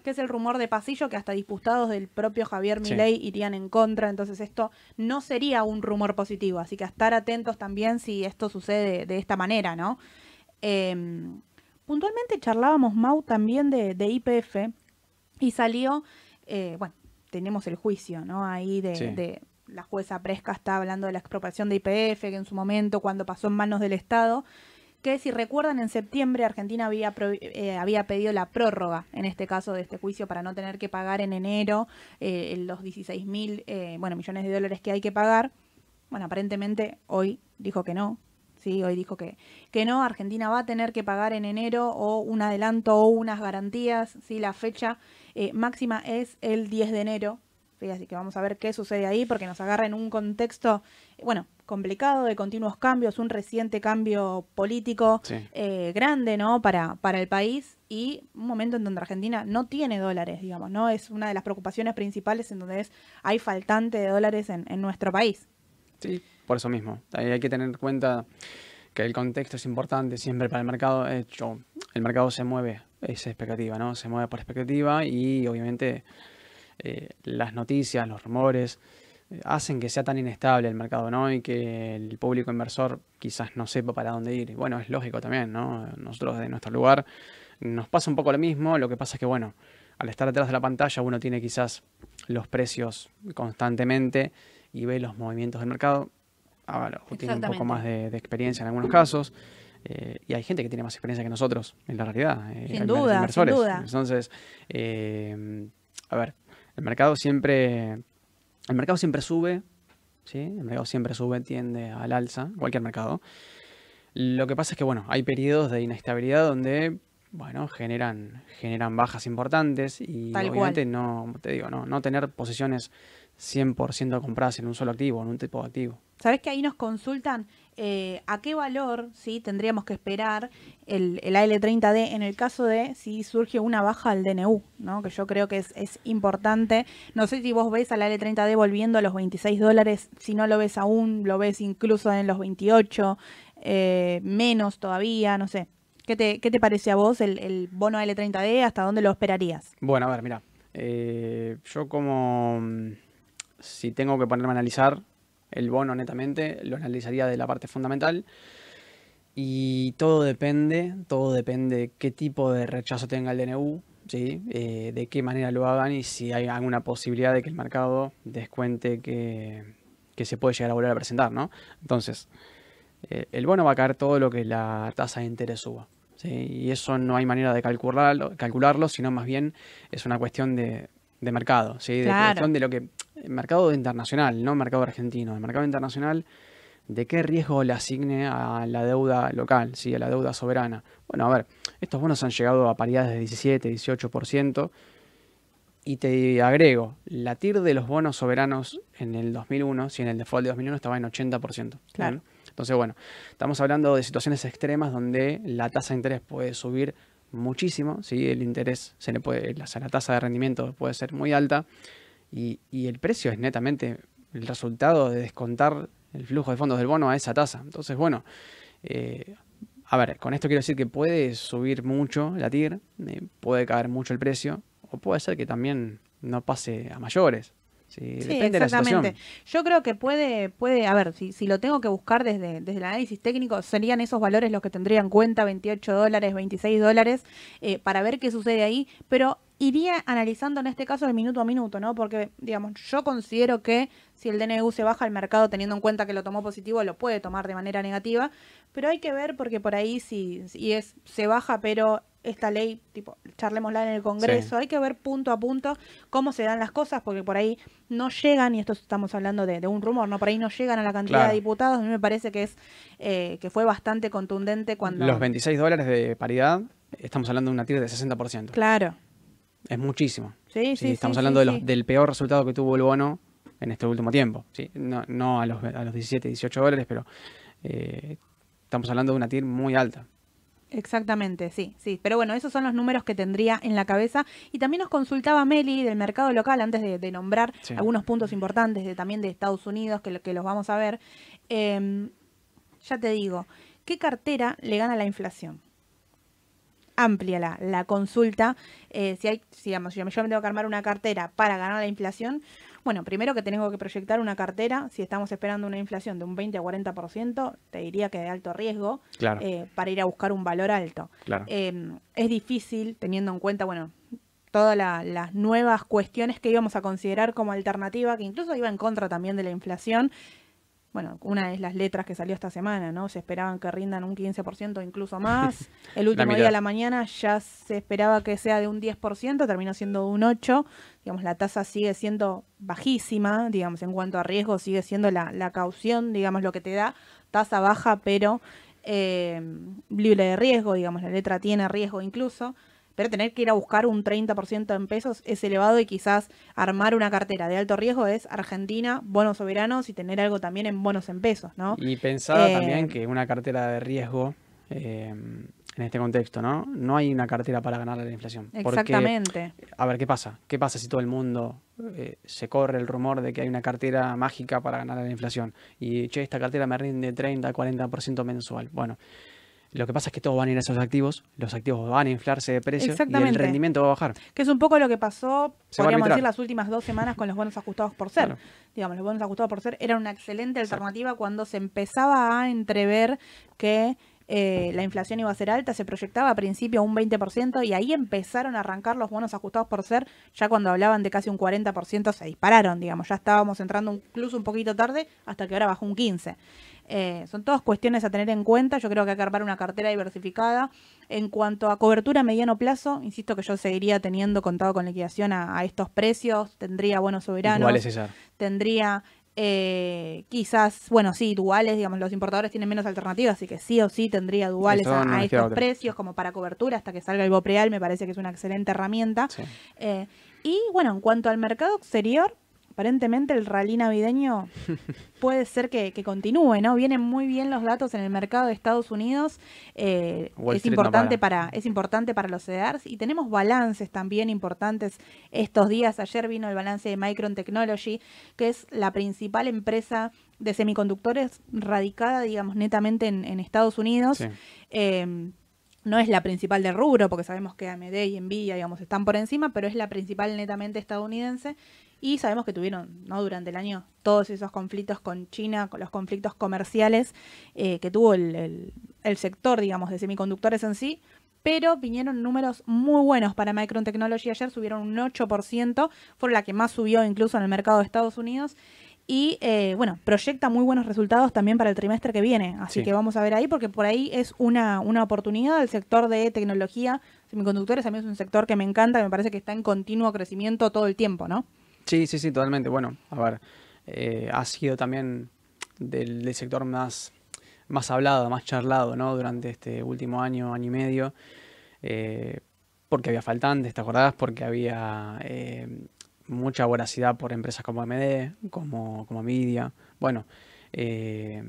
A: que es el rumor de pasillo que hasta diputados del propio Javier
B: Sí.
A: Milei irían en contra. Entonces esto no sería un rumor positivo. Así que a estar atentos también si esto sucede de, esta manera, ¿no? Eh, puntualmente charlábamos, Mau, también de, de IPF y salió, eh, bueno, tenemos el juicio, ¿no? Ahí de,
B: Sí.
A: de la jueza Presca está hablando de la expropiación de IPF, que en su momento, cuando pasó en manos del Estado, que si recuerdan en septiembre Argentina había, eh, había pedido la prórroga, en este caso de este juicio, para no tener que pagar en enero eh, los 16 mil eh, bueno, millones de dólares que hay que pagar. Bueno, aparentemente hoy dijo que no. Sí, hoy dijo que, que no, Argentina va a tener que pagar en enero o un adelanto o unas garantías. Sí, la fecha máxima es el 10 de enero. Sí, así que vamos a ver qué sucede ahí porque nos agarra en un contexto, bueno, complicado de continuos cambios, un reciente cambio político
B: Sí.
A: eh, grande, ¿no? Para, para el país y un momento en donde Argentina no tiene dólares, digamos, ¿no? Es una de las preocupaciones principales en donde es, hay faltante de dólares en, en nuestro país.
B: Sí, por eso mismo. Hay que tener en cuenta que el contexto es importante siempre para el mercado. De hecho, el mercado se mueve, es expectativa, ¿no? Se mueve por expectativa y obviamente eh, las noticias, los rumores hacen que sea tan inestable el mercado, ¿no? Y que el público inversor quizás no sepa para dónde ir. Y bueno, es lógico también, ¿no? Nosotros de nuestro lugar nos pasa un poco lo mismo. Lo que pasa es que, bueno, al estar detrás de la pantalla uno tiene quizás los precios constantemente y ve los movimientos del mercado. Ahora, tiene un poco más de, de experiencia en algunos casos. eh, y hay gente que tiene más experiencia que nosotros, en la realidad. eh,
A: Sin duda, sin
B: inversores.
A: duda.
B: Entonces, eh, a ver, el mercado siempre, el mercado siempre sube, ¿sí? El mercado siempre sube, tiende al alza, cualquier mercado. Lo que pasa es que, bueno, hay periodos de inestabilidad donde, bueno, generan, generan bajas importantes y
A: Tal
B: obviamente no, te digo, no, no tener posiciones 100% compradas en un solo activo, en un tipo de activo.
A: Sabes que ahí nos consultan eh, a qué valor sí tendríamos que esperar el, el AL30D en el caso de si surge una baja al DNU, ¿no? que yo creo que es, importante. No sé si vos ves al AL30D volviendo a los 26 dólares, si no lo ves aún, lo ves incluso en los 28, eh, menos todavía, no sé. ¿Qué te, qué te parece a vos el, el bono AL30D? ¿Hasta dónde lo esperarías?
B: Bueno, a ver, mira, eh, yo como mm, si tengo que ponerme a analizar el bono netamente, lo analizaría de la parte fundamental y todo depende, todo depende de qué tipo de rechazo tenga el DNU, ¿sí? Eh, de qué manera lo hagan y si hay alguna posibilidad de que el mercado descuente que, que se puede llegar a volver a presentar, ¿no? Entonces, eh, el bono va a caer todo lo que la tasa de interés suba. ¿sí? Y eso no hay manera de calcularlo, calcularlo sino más bien es una cuestión de, de mercado, ¿sí? de
A: Claro.
B: cuestión de lo que. El mercado internacional, no mercado argentino. El mercado internacional, de qué riesgo le asigne a la deuda local, ¿sí? a la deuda soberana. Bueno, a ver, estos bonos han llegado a paridades de 17, 18%. Y te agrego, la TIR de los bonos soberanos en el 2001, si en el default de 2001 estaba en 80%.
A: Claro.
B: Entonces, bueno, estamos hablando de situaciones extremas donde la tasa de interés puede subir muchísimo, ¿sí? el interés, se le puede, la tasa de rendimiento puede ser muy alta y, y el precio es netamente el resultado de descontar el flujo de fondos del bono a esa tasa. Entonces, bueno, eh, a ver, con esto quiero decir que puede subir mucho la TIR, eh, puede caer mucho el precio, o puede ser que también no pase a mayores. ¿Sí?
A: Sí,
B: Depende de la
A: exactamente.
B: situación.
A: Yo creo que puede, puede, a ver, si, si lo tengo que buscar desde, desde el análisis técnico, serían esos valores los que tendría en cuenta, 28 dólares, 26 dólares, eh, para ver qué sucede ahí, pero iría analizando en este caso de minuto a minuto, ¿no? Porque, digamos, yo considero que si el DNU se baja al mercado teniendo en cuenta que lo tomó positivo, lo puede tomar de manera negativa, pero hay que ver porque por ahí si, si es, se baja, pero esta ley, tipo, charlémosla en el Congreso, hay que ver punto a punto cómo se dan las cosas, porque por ahí no llegan, y esto estamos hablando de, de un rumor, ¿no? Por ahí no llegan a la cantidad
B: Claro.
A: de diputados, a mí me parece que es eh, que fue bastante contundente cuando...
B: Los 26 dólares de paridad, estamos hablando de una TIR de 60%.
A: Claro.
B: Es muchísimo.
A: Sí, sí,
B: Sí,
A: sí,
B: estamos
A: sí,
B: hablando de
A: sí.
B: los- del peor resultado que tuvo el bono en este último tiempo. ¿sí? No, no a, los, a los 17, 18 dólares, pero eh, estamos hablando de una TIR muy alta.
A: Exactamente, sí, sí. Pero bueno, esos son los números que tendría en la cabeza. Y también nos consultaba Meli del mercado local, antes de, de nombrar
B: Sí.
A: algunos puntos importantes de, también de Estados Unidos, que, lo- que los vamos a ver. Eh, ya te digo, ¿qué cartera le gana la inflación? Amplia la, la consulta. Eh, si hay, digamos, si yo me tengo que armar una cartera para ganar la inflación, Bueno, primero que tengo que proyectar una cartera, si estamos esperando una inflación de un 20 a 40%, te diría que de alto riesgo
B: Claro.
A: eh, para ir a buscar un valor alto.
B: Claro.
A: Eh, es difícil teniendo en cuenta, bueno, todas la- las nuevas cuestiones que íbamos a considerar como alternativa, que incluso iba en contra también de la inflación. Bueno, una es las letras que salió esta semana, ¿no? Se esperaban que rindan un 15% o incluso más. [laughs] El último día de la mañana ya se esperaba que sea de un 10%, terminó siendo un 8%. Digamos, la tasa sigue siendo bajísima, digamos, en cuanto a riesgo, sigue siendo la, la caución, digamos, lo que te da tasa baja, pero eh, libre de riesgo, digamos, la letra tiene riesgo incluso. Pero tener que ir a buscar un 30% en pesos es elevado y quizás armar una cartera de alto riesgo es Argentina, bonos soberanos y tener algo también en bonos en pesos, ¿no?
B: Y pensaba
A: Eh,
B: también que una cartera de riesgo, eh, en este contexto, ¿no? No hay una cartera para ganar la inflación. Porque,
A: Exactamente.
B: a ver, ¿qué pasa? ¿Qué pasa si todo el mundo eh, se corre el rumor de que hay una cartera mágica para ganar la inflación? Y, che, esta cartera me rinde 30, 40% mensual. Bueno, lo que pasa es que todos van a ir a esos activos, los activos van a inflarse de precio y el rendimiento va a bajar.
A: Que es un poco lo que pasó,
B: Se
A: podríamos decir, las últimas dos semanas con los bonos ajustados por ser.
B: Claro.
A: Digamos, los bonos ajustados por ser eran una excelente
B: Exacto.
A: alternativa cuando se empezaba a entrever que eh, la inflación iba a ser alta, se proyectaba a principio un 20% y ahí empezaron a arrancar los bonos ajustados por ser, ya cuando hablaban de casi un 40% se dispararon, digamos, ya estábamos entrando incluso un poquito tarde hasta que ahora bajó un 15%. Eh, son todas cuestiones a tener en cuenta. Yo creo que hay que armar una cartera diversificada. En cuanto a cobertura a mediano plazo, insisto que yo seguiría teniendo contado con liquidación a, a estos precios. Tendría buenos soberanos.
B: Igual es.
A: Tendría eh, quizás, bueno, sí, duales. Digamos, los importadores tienen menos alternativas, así que sí o sí tendría duales
B: Esto
A: a,
B: no
A: estos
B: otra.
A: precios como para cobertura hasta que salga el Bopreal. Me parece que es una excelente herramienta.
B: Sí.
A: Eh, y bueno, en cuanto al mercado exterior, aparentemente el rally navideño puede ser que, que continúe, ¿no? Vienen muy bien los datos en el mercado de Estados Unidos. eh, es
B: no
A: importante
B: para.
A: para, es importante para los CEDARs y tenemos balances también importantes estos días. Ayer vino el balance de Micron Technology, que es la principal empresa de semiconductores radicada, digamos, netamente en, en Estados Unidos.
B: Sí.
A: Eh, no es la principal del rubro, porque sabemos que AMD y Nvidia, digamos, están por encima, pero es la principal netamente estadounidense. Y sabemos que tuvieron, ¿no? Durante el año, todos esos conflictos con China, con los conflictos comerciales eh, que tuvo el, el- el sector, digamos, de semiconductores en sí. Pero vinieron números muy buenos para Micron Technology ayer, subieron un 8%, fue la que más subió incluso en el mercado de Estados Unidos. Y eh, bueno, proyecta muy buenos resultados también para el trimestre que viene. Así
B: Sí.
A: que vamos a ver ahí, porque por ahí es una, una oportunidad. El sector de tecnología, semiconductores, a mí es un sector que me encanta, que me parece que está en continuo crecimiento todo el tiempo, ¿no?
B: Sí, sí, sí, totalmente. Bueno, a ver, eh, ha sido también del, del sector más, más hablado, más charlado, ¿no? Durante este último año, año y medio, eh, porque había faltantes, ¿te acordás? Porque había eh, mucha voracidad por empresas como AMD, como, como Nvidia. Bueno, eh,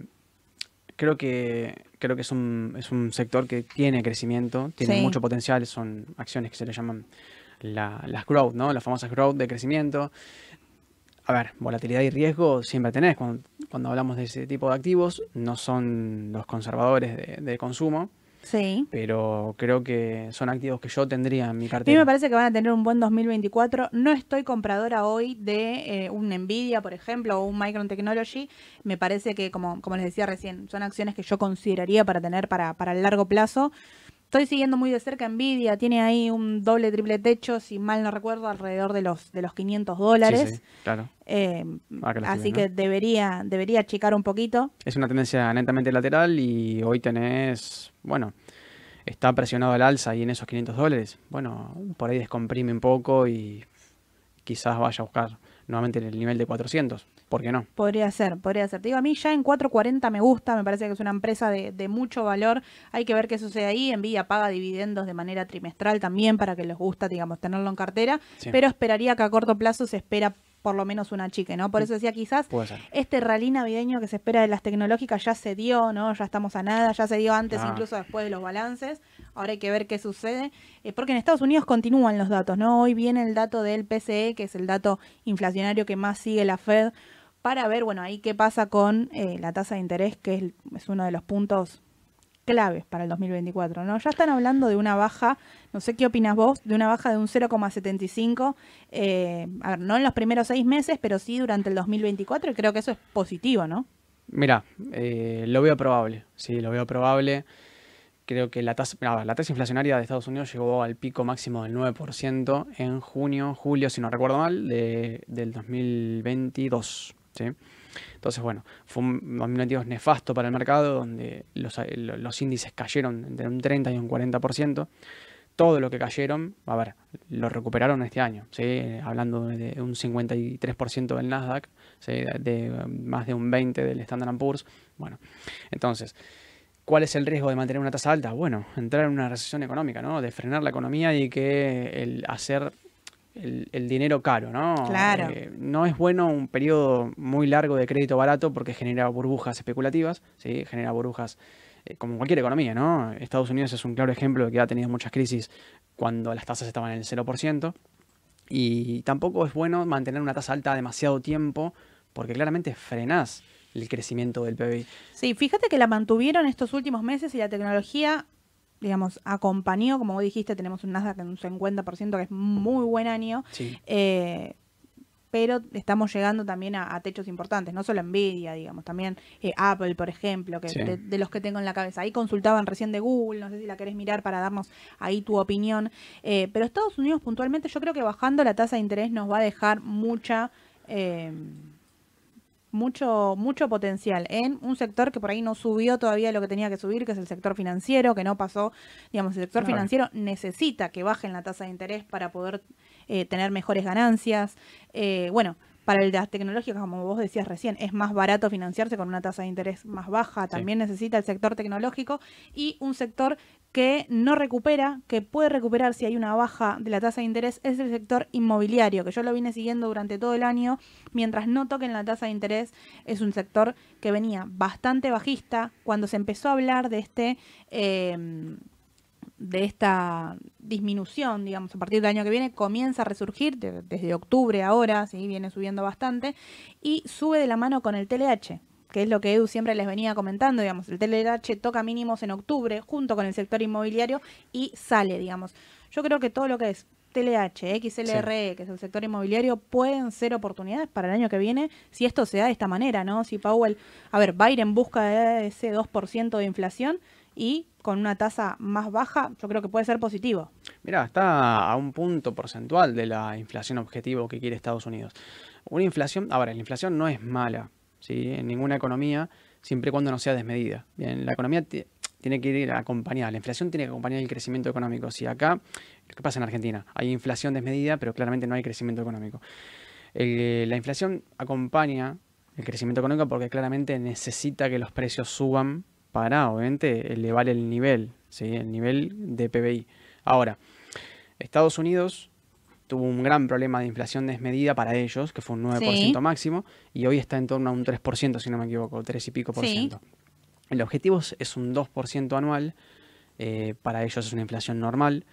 B: creo que creo que es un, es un sector que tiene crecimiento, tiene
A: Sí.
B: mucho potencial, son acciones que se le llaman la- las growth, ¿no? Las famosas growth de crecimiento. A ver, volatilidad y riesgo siempre tenés cuando, cuando hablamos de ese tipo de activos, no son los conservadores de, de consumo,
A: Sí.
B: pero creo que son activos que yo tendría en mi
A: A mí
B: cartera.
A: me parece que van a tener un buen 2024. No estoy compradora hoy de eh, un Nvidia, por ejemplo, o un Micron Technology. Me parece que, como, como les decía recién, son acciones que yo consideraría para tener para, para el largo plazo. Estoy siguiendo muy de cerca Nvidia. Tiene ahí un doble, triple techo, si mal no recuerdo, alrededor de los, de los 500
B: Sí,
A: dólares.
B: sí, claro.
A: Eh,
B: Ah, que
A: así que debería, debería achicar un poquito.
B: Es una tendencia netamente lateral y hoy tenés, bueno, está presionado al alza y en esos 500 dólares, bueno, por ahí descomprime un poco y quizás vaya a buscar nuevamente el nivel de 400. ¿Por qué no?
A: Podría ser, podría ser. Te digo, a mí ya en 440 me gusta, me parece que es una empresa de, de mucho valor. Hay que ver qué sucede ahí. Nvidia paga dividendos de manera trimestral también para que les gusta, digamos, tenerlo en cartera.
B: Sí.
A: Pero esperaría que a corto plazo se espera por lo menos una chique, ¿no? Por eso decía, quizás este rally navideño que se espera de las tecnológicas ya se dio, ¿no? Ya estamos a nada, ya se dio antes,
B: Ah.
A: incluso después de los balances. Ahora hay que ver qué sucede, eh, porque en Estados Unidos continúan los datos, ¿no? Hoy viene el dato del PCE, que es el dato inflacionario que más sigue la Fed, para ver, bueno, ahí qué pasa con eh, la tasa de interés, que es, es uno de los puntos claves para el 2024, ¿no? Ya están hablando de una baja, no sé qué opinas vos, de una baja de un 0,75, eh, no en los primeros seis meses, pero sí durante el 2024 y creo que eso es positivo, ¿no?
B: Mira, eh, lo veo probable, sí, lo veo probable. Creo que la tasa, la tasa inflacionaria de Estados Unidos llegó al pico máximo del 9% en junio, julio, si no recuerdo mal, de, del 2022. ¿Sí? Entonces, bueno, fue un 2022 nefasto para el mercado, donde los, los índices cayeron entre un 30 y un 40% todo lo que cayeron, a ver, lo recuperaron este año, ¿sí? hablando de un 53% del Nasdaq, de, más de un 20% del Standard Poor's. Bueno, entonces, ¿cuál es el riesgo de mantener una tasa alta? Bueno, entrar en una recesión económica, ¿no? de frenar la economía y que el hacer el, dinero caro, ¿no?
A: Claro.
B: Eh, no es bueno un periodo muy largo de crédito barato porque genera burbujas especulativas, ¿sí? genera burbujas eh, como cualquier economía, ¿no? Estados Unidos es un claro ejemplo de que ha tenido muchas crisis cuando las tasas estaban en el 0%. Y tampoco es bueno mantener una tasa alta demasiado tiempo porque claramente frenás el crecimiento del PBI.
A: Sí, fíjate que la mantuvieron estos últimos meses y la tecnología, digamos, acompañó, como vos dijiste, tenemos un Nasdaq en un 50%, que es muy buen año.
B: Sí.
A: Eh, pero estamos llegando también a, techos importantes, no solo Nvidia, digamos, también eh, Apple, por ejemplo, que de, los que tengo en la cabeza. Ahí consultaban recién de Google, no sé si la querés mirar para darnos ahí tu opinión. Eh, pero Estados Unidos puntualmente yo creo que bajando la tasa de interés nos va a dejar mucha... Eh, mucho, mucho potencial en un sector que por ahí no subió todavía lo que tenía que subir, que es el sector financiero, que no pasó, digamos, el sector financiero necesita que bajen la tasa de interés para poder eh, tener mejores ganancias. Eh, bueno, para el de las tecnológicas, como vos decías recién, es más barato financiarse con una tasa de interés más baja. También necesita el sector tecnológico y un sector que no recupera, que puede recuperar si hay una baja de la tasa de interés, es el sector inmobiliario, que yo lo vine siguiendo durante todo el año. Mientras no toquen la tasa de interés, es un sector que venía bastante bajista. Cuando se empezó a hablar de este... Eh, de esta disminución, digamos, a partir del año que viene, comienza a resurgir desde octubre ahora, ¿sí? viene subiendo bastante, y sube de la mano con el TLH, que es lo que Edu siempre les venía comentando, digamos, el TLH toca mínimos en octubre junto con el sector inmobiliario y sale, digamos. Yo creo que todo lo que es TLH, XLRE, que es el sector inmobiliario, pueden ser oportunidades para el año que viene si esto se da de esta manera, ¿no? Si Powell, a ver, va a ir en busca de ese 2% de inflación y con una tasa más baja, yo creo que puede ser positivo.
B: Mira, está a un punto porcentual de la inflación objetivo que quiere Estados Unidos. Una inflación, ahora, la inflación no es mala, ¿sí? En ninguna economía, siempre y cuando no sea desmedida. Bien, la economía tiene que ir acompañada, la inflación tiene que acompañar el crecimiento económico. Si acá, ¿qué pasa en Argentina? Hay inflación desmedida, pero claramente no hay crecimiento económico. la inflación acompaña el crecimiento económico porque claramente necesita que los precios suban para, obviamente, elevar el nivel, ¿sí? el nivel de PBI. Ahora, Estados Unidos tuvo un gran problema de inflación desmedida para ellos, que fue un 9% máximo, y hoy está en torno a un 3%, si no me equivoco, 3 y pico por ciento. El objetivo es un 2% anual, eh, para ellos es una inflación normal,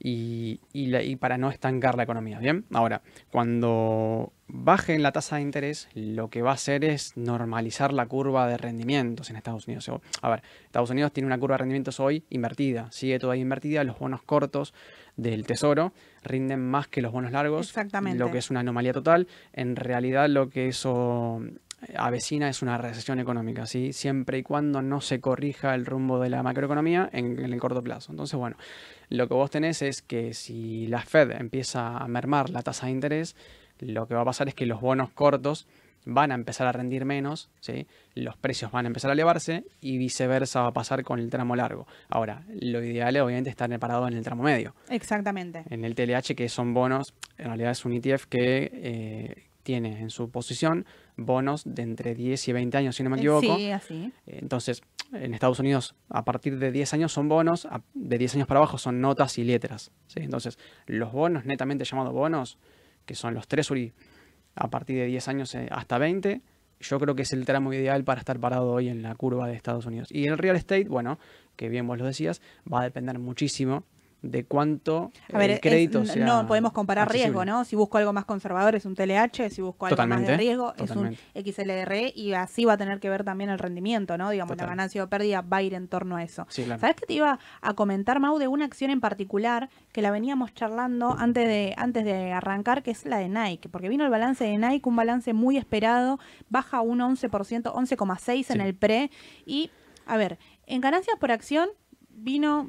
B: y, y, para no estancar la economía. Bien, ahora, cuando bajen la tasa de interés, lo que va a hacer es normalizar la curva de rendimientos en Estados Unidos. A ver, Estados Unidos tiene una curva de rendimientos hoy invertida, sigue todavía invertida, los bonos cortos del tesoro rinden más que los bonos largos,
A: Exactamente.
B: lo que es una anomalía total. En realidad lo que eso avecina es una recesión económica, ¿sí? siempre y cuando no se corrija el rumbo de la macroeconomía en, el corto plazo. Entonces, bueno, lo que vos tenés es que si la Fed empieza a mermar la tasa de interés, lo que va a pasar es que los bonos cortos van a empezar a rendir menos, ¿sí? los precios van a empezar a elevarse y viceversa va a pasar con el tramo largo. Ahora, lo ideal es obviamente estar parado en el tramo medio.
A: Exactamente.
B: En el TLH, que son bonos, en realidad es un ETF que eh, tiene en su posición bonos de entre 10 y 20 años, si no me eh, equivoco.
A: Sí, así.
B: Entonces, en Estados Unidos, a partir de 10 años son bonos, de 10 años para abajo son notas y letras. Entonces, los bonos netamente llamados bonos, que son los Treasury, a partir de 10 años eh, hasta 20, yo creo que es el tramo ideal para estar parado hoy en la curva de Estados Unidos. Y el real estate, bueno, que bien vos lo decías, va a depender muchísimo de cuánto
A: A ver,
B: el
A: es-
B: crédito sea
A: no podemos comparar
B: accesible.
A: riesgo, ¿no? Si busco algo más conservador es un TLH, si busco algo más de riesgo
B: totalmente.
A: es un XLR y así va a tener que ver también el rendimiento, ¿no? Digamos,
B: Total.
A: la ganancia o pérdida va a ir en torno a eso.
B: Sí, claro.
A: ¿Sabes qué te iba a comentar, Mau, de una acción en particular que la veníamos charlando antes de, antes de arrancar, que es la de Nike? Porque vino el balance de Nike, un balance muy esperado, baja un 11%, 11,6% en
B: Sí.
A: el pre. Y, a ver, en ganancias por acción vino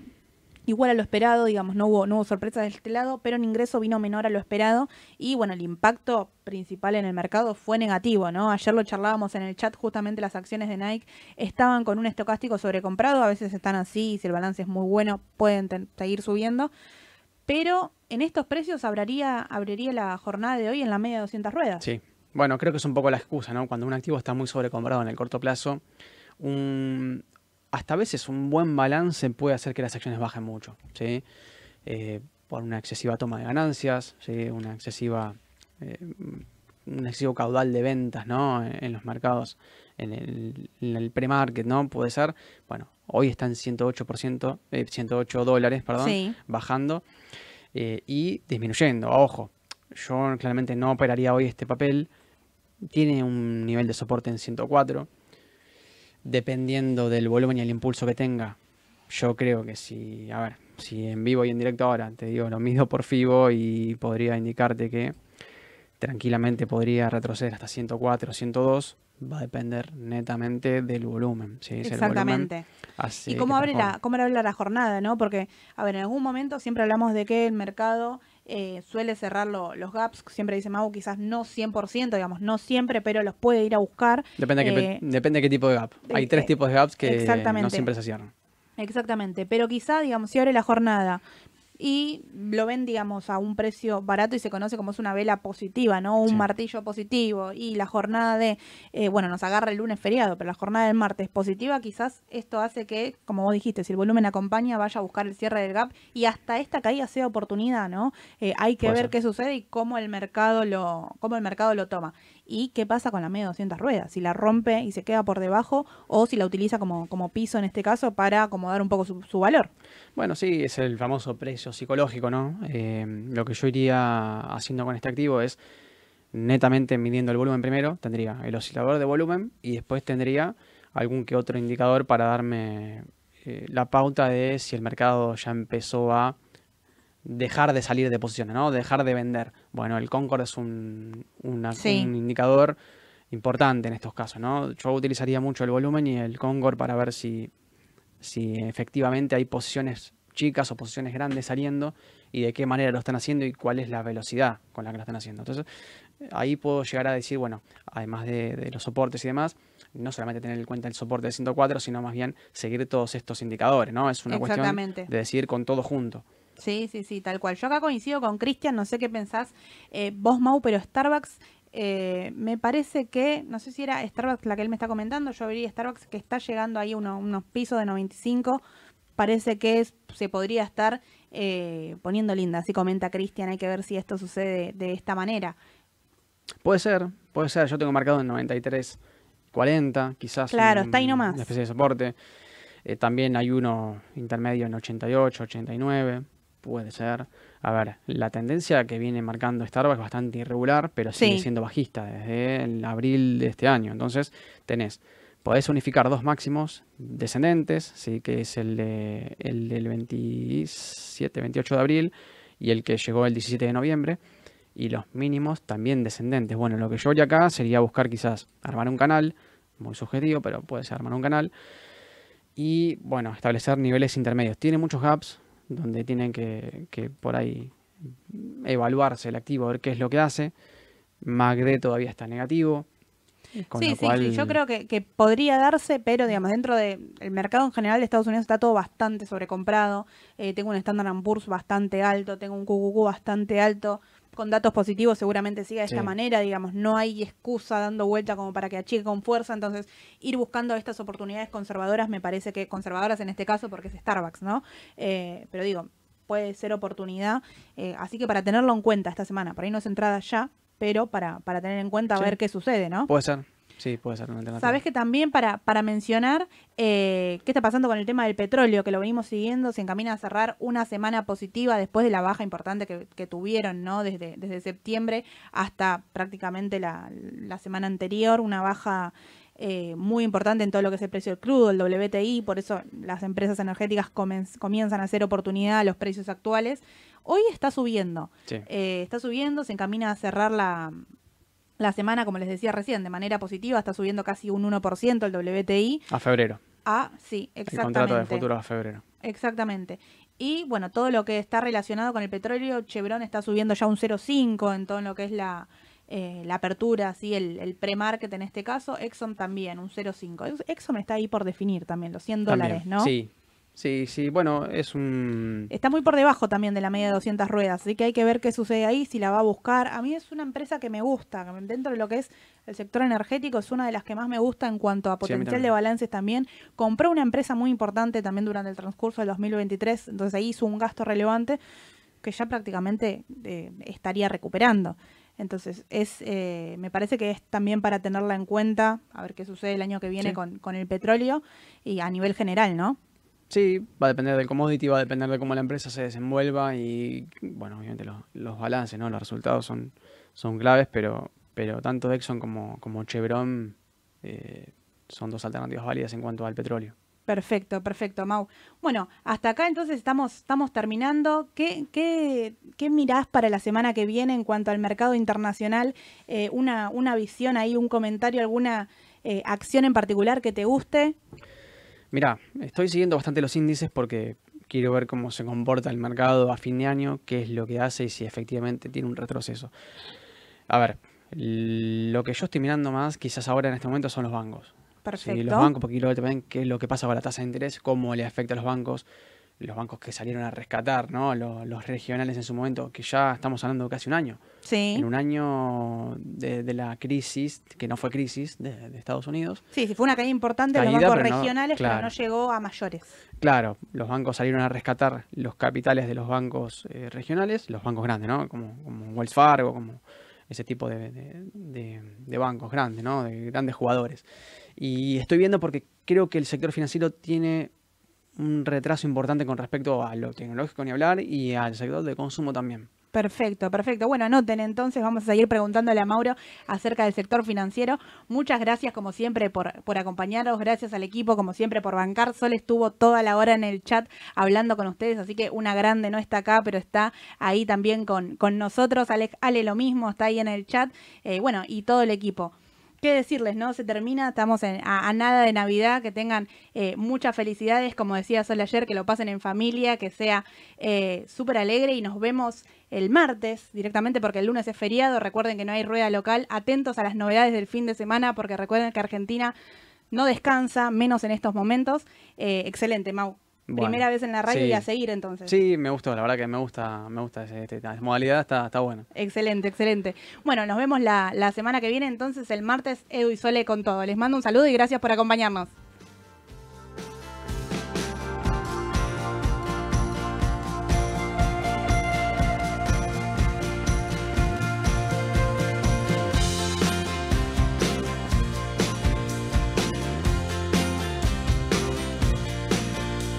A: igual a lo esperado, digamos, no hubo, no hubo sorpresas de este lado, pero en ingreso vino menor a lo esperado y bueno, el impacto principal en el mercado fue negativo, ¿no? Ayer lo charlábamos en el chat, justamente las acciones de Nike estaban con un estocástico sobrecomprado, a veces están así, y si el balance es muy bueno pueden seguir subiendo, pero en estos precios abriría, abriría la jornada de hoy en la media de 200 ruedas.
B: Sí. Bueno, creo que es un poco la excusa, ¿no? Cuando un activo está muy sobrecomprado en el corto plazo, un, hasta a veces un buen balance puede hacer que las acciones bajen mucho, ¿sí? Eh, por una excesiva toma de ganancias, ¿sí? Una excesiva, eh, un excesivo caudal de ventas, ¿no? En, en los mercados, en el, el pre-market, ¿no? Puede ser, bueno, hoy está en 108%, eh, 108 dólares, perdón,
A: Sí.
B: bajando eh, y disminuyendo. Ojo, yo claramente no operaría hoy este papel. Tiene un nivel de soporte en 104. Dependiendo del volumen y el impulso que tenga, yo creo que si, a ver, si en vivo y en directo ahora te digo lo mido por FIBO y podría indicarte que tranquilamente podría retroceder hasta 104, 102, va a depender netamente del volumen.
A: Exactamente. ¿Y cómo abre, la, cómo abre la jornada, no? Porque, a ver, en algún momento siempre hablamos de que el mercado eh, suele cerrar lo- los gaps, siempre dice Mau, quizás no 100%, digamos, no siempre, pero los puede ir a buscar.
B: Depende, de qué,
A: Eh,
B: depende de qué tipo de gap. Hay
A: eh,
B: tres tipos de gaps que no siempre se cierran.
A: Exactamente, pero quizá, digamos, si abre la jornada y lo ven, digamos, a un precio barato y se conoce como es una vela positiva, ¿no? Un
B: Sí.
A: martillo positivo y la jornada de, eh, bueno, nos agarra el lunes feriado, pero la jornada del martes positiva, quizás esto hace que, como vos dijiste, si el volumen acompaña, vaya a buscar el cierre del gap y hasta esta caída sea oportunidad, ¿no? Eh, hay que
B: Puede
A: ver
B: ser.
A: qué sucede y cómo el mercado lo, cómo el mercado lo toma. ¿Y qué pasa con la media 200 ruedas? Si la rompe y se queda por debajo o si la utiliza como, como piso en este caso para acomodar un poco su, valor.
B: Bueno, sí, es el famoso precio psicológico, ¿no? Eh, lo que yo iría haciendo con este activo es netamente midiendo el volumen primero, tendría el oscilador de volumen y después tendría algún que otro indicador para darme eh, la pauta de si el mercado ya empezó a dejar de salir de posiciones, ¿no? Dejar de vender. Bueno, el Concord es un, una-
A: Sí.
B: un indicador importante en estos casos, ¿no? Yo utilizaría mucho el volumen y el Concord para ver si, si efectivamente hay posiciones chicas o posiciones grandes saliendo y de qué manera lo están haciendo y cuál es la velocidad con la que lo están haciendo. Entonces, ahí puedo llegar a decir, bueno, además de, de los soportes y demás, no solamente tener en cuenta el soporte de 104, sino más bien seguir todos estos indicadores, ¿no? Es una cuestión de decir con todo junto.
A: Sí, sí, sí, tal cual. Yo acá coincido con Cristian, no sé qué pensás eh, vos, Mau, pero Starbucks eh, me parece que, no sé si era Starbucks la que él me está comentando, yo vería Starbucks que está llegando ahí uno- unos pisos de 95, parece que es, se podría estar eh, poniendo linda, así comenta Cristian, hay que ver si esto sucede de esta manera.
B: Puede ser, puede ser. Yo tengo marcado en 93, 40, quizás.
A: Claro,
B: un-
A: está ahí nomás.
B: Una especie de soporte. Eh, también hay uno intermedio en 88, 89. Puede ser. A ver, la tendencia que viene marcando Starbucks es bastante irregular, pero sigue
A: Sí.
B: siendo bajista desde el abril de este año. Entonces, tenés, podés unificar dos máximos descendentes, ¿sí? que es el, de, el del 27, 28 de abril y el que llegó el 17 de noviembre y los mínimos también descendentes. Bueno, lo que yo haría acá sería buscar quizás armar un canal, muy subjetivo, pero puede ser armar un canal. Y bueno, establecer niveles intermedios. Tiene muchos gaps donde tienen que, que por ahí evaluarse el activo, ver qué es lo que hace. MACD todavía está negativo. con
A: sí, sí,
B: cual-
A: sí, yo creo que, que podría darse, pero digamos, dentro del mercado en general de Estados Unidos está todo bastante sobrecomprado. Eh, tengo un Standard Poor's bastante alto, tengo un QQQ bastante alto. Con datos positivos seguramente siga de esta
B: Sí.
A: manera, digamos, no hay excusa dando vuelta como para que achique con fuerza, entonces ir buscando estas oportunidades conservadoras me parece que conservadoras en este caso porque es Starbucks, ¿no? Eh, pero digo, puede ser oportunidad, eh, así que para tenerlo en cuenta esta semana, por ahí no es entrada ya, pero para, para tener en cuenta a ver qué sucede, ¿no?
B: Puede ser. Sí, puede ser una alternativa.
A: Sabes que también para, para mencionar eh, qué está pasando con el tema del petróleo, que lo venimos siguiendo, se encamina a cerrar una semana positiva después de la baja importante que, que tuvieron, ¿no? Desde, desde septiembre hasta prácticamente la, la semana anterior, una baja eh, muy importante en todo lo que es el precio del crudo, el WTI, por eso las empresas energéticas comienzan a hacer oportunidad a los precios actuales. Hoy está subiendo, eh, está subiendo, se encamina a cerrar la, la semana, como les decía recién, de manera positiva, está subiendo casi un 1% el WTI.
B: A febrero.
A: Ah, sí, exactamente.
B: El contrato de futuro a febrero.
A: Exactamente. Y bueno, todo lo que está relacionado con el petróleo, Chevron está subiendo ya un 0,5 en todo lo que es la, eh, la apertura, ¿sí? el, el pre-market en este caso, Exxon también, un 0,5. Exxon está ahí por definir también, los 100 dólares, ¿no?
B: Sí, sí, sí, bueno, es un...
A: Está muy por debajo también de la media de 200 ruedas, así que hay que ver qué sucede ahí, si la va a buscar. A mí es una empresa que me gusta, dentro de lo que es el sector energético, es una de las que más me gusta en cuanto a potencial de balances también. Compró una empresa muy importante también durante el transcurso del 2023, entonces ahí hizo un gasto relevante que ya prácticamente eh, estaría recuperando. Entonces, es, eh, me parece que es también para tenerla en cuenta, a ver qué sucede el año que viene con, con, el petróleo y a nivel general, ¿no?
B: Sí, va a depender del commodity, va a depender de cómo la empresa se desenvuelva y, bueno, obviamente los, balances, ¿no? Los resultados son, son claves, pero, pero tanto Exxon como, como Chevron eh, son dos alternativas válidas en cuanto al petróleo.
A: Perfecto, perfecto, Mau. Bueno, hasta acá entonces estamos, estamos terminando. ¿Qué, qué, qué mirás para la semana que viene en cuanto al mercado internacional? Eh, una, una visión ahí, un comentario, alguna eh, acción en particular que te guste.
B: Mira, estoy siguiendo bastante los índices porque quiero ver cómo se comporta el mercado a fin de año, qué es lo que hace y si efectivamente tiene un retroceso. A ver, lo que yo estoy mirando más quizás ahora en este momento son los bancos.
A: Perfecto.
B: los bancos, porque quiero ver también qué es lo que pasa con la tasa de interés, cómo le afecta a los bancos, los bancos que salieron a rescatar, ¿no? Los, regionales en su momento, que ya estamos hablando de casi un año.
A: Sí.
B: En un año de, la crisis, que no fue crisis, de, Estados Unidos.
A: Sí, sí, fue una caída importante de los bancos regionales, pero no llegó a mayores.
B: Claro, los bancos salieron a rescatar los capitales de los bancos eh, regionales, los bancos grandes, ¿no? Como, como Wells Fargo, como ese tipo de, de bancos grandes, ¿no? De grandes jugadores. Y estoy viendo porque creo que el sector financiero tiene un retraso importante con respecto a lo tecnológico ni hablar y al sector de consumo también.
A: Perfecto, perfecto. Bueno, anoten entonces, vamos a seguir preguntándole a Mauro acerca del sector financiero. Muchas gracias como siempre por, por acompañarnos, gracias al equipo como siempre por bancar. Sol estuvo toda la hora en el chat hablando con ustedes, así que una grande no está acá, pero está ahí también con, con nosotros. Ale, Ale lo mismo, está ahí en el chat. Eh, bueno, y todo el equipo qué decirles, ¿no? Se termina, estamos a, nada de Navidad, que tengan eh, muchas felicidades, como decía Sol ayer, que lo pasen en familia, que sea eh, súper alegre y nos vemos el martes directamente porque el lunes es feriado, recuerden que no hay rueda local, atentos a las novedades del fin de semana porque recuerden que Argentina no descansa, menos en estos momentos. Eh, excelente, Mau. Primera vez en la radio y a seguir entonces.
B: Sí, me gustó, la verdad que me gusta, me gusta esta modalidad, está, está buena.
A: Excelente, excelente. Bueno, nos vemos la, la semana que viene entonces, el martes, Edu y Sole con todo. Les mando un saludo y gracias por acompañarnos.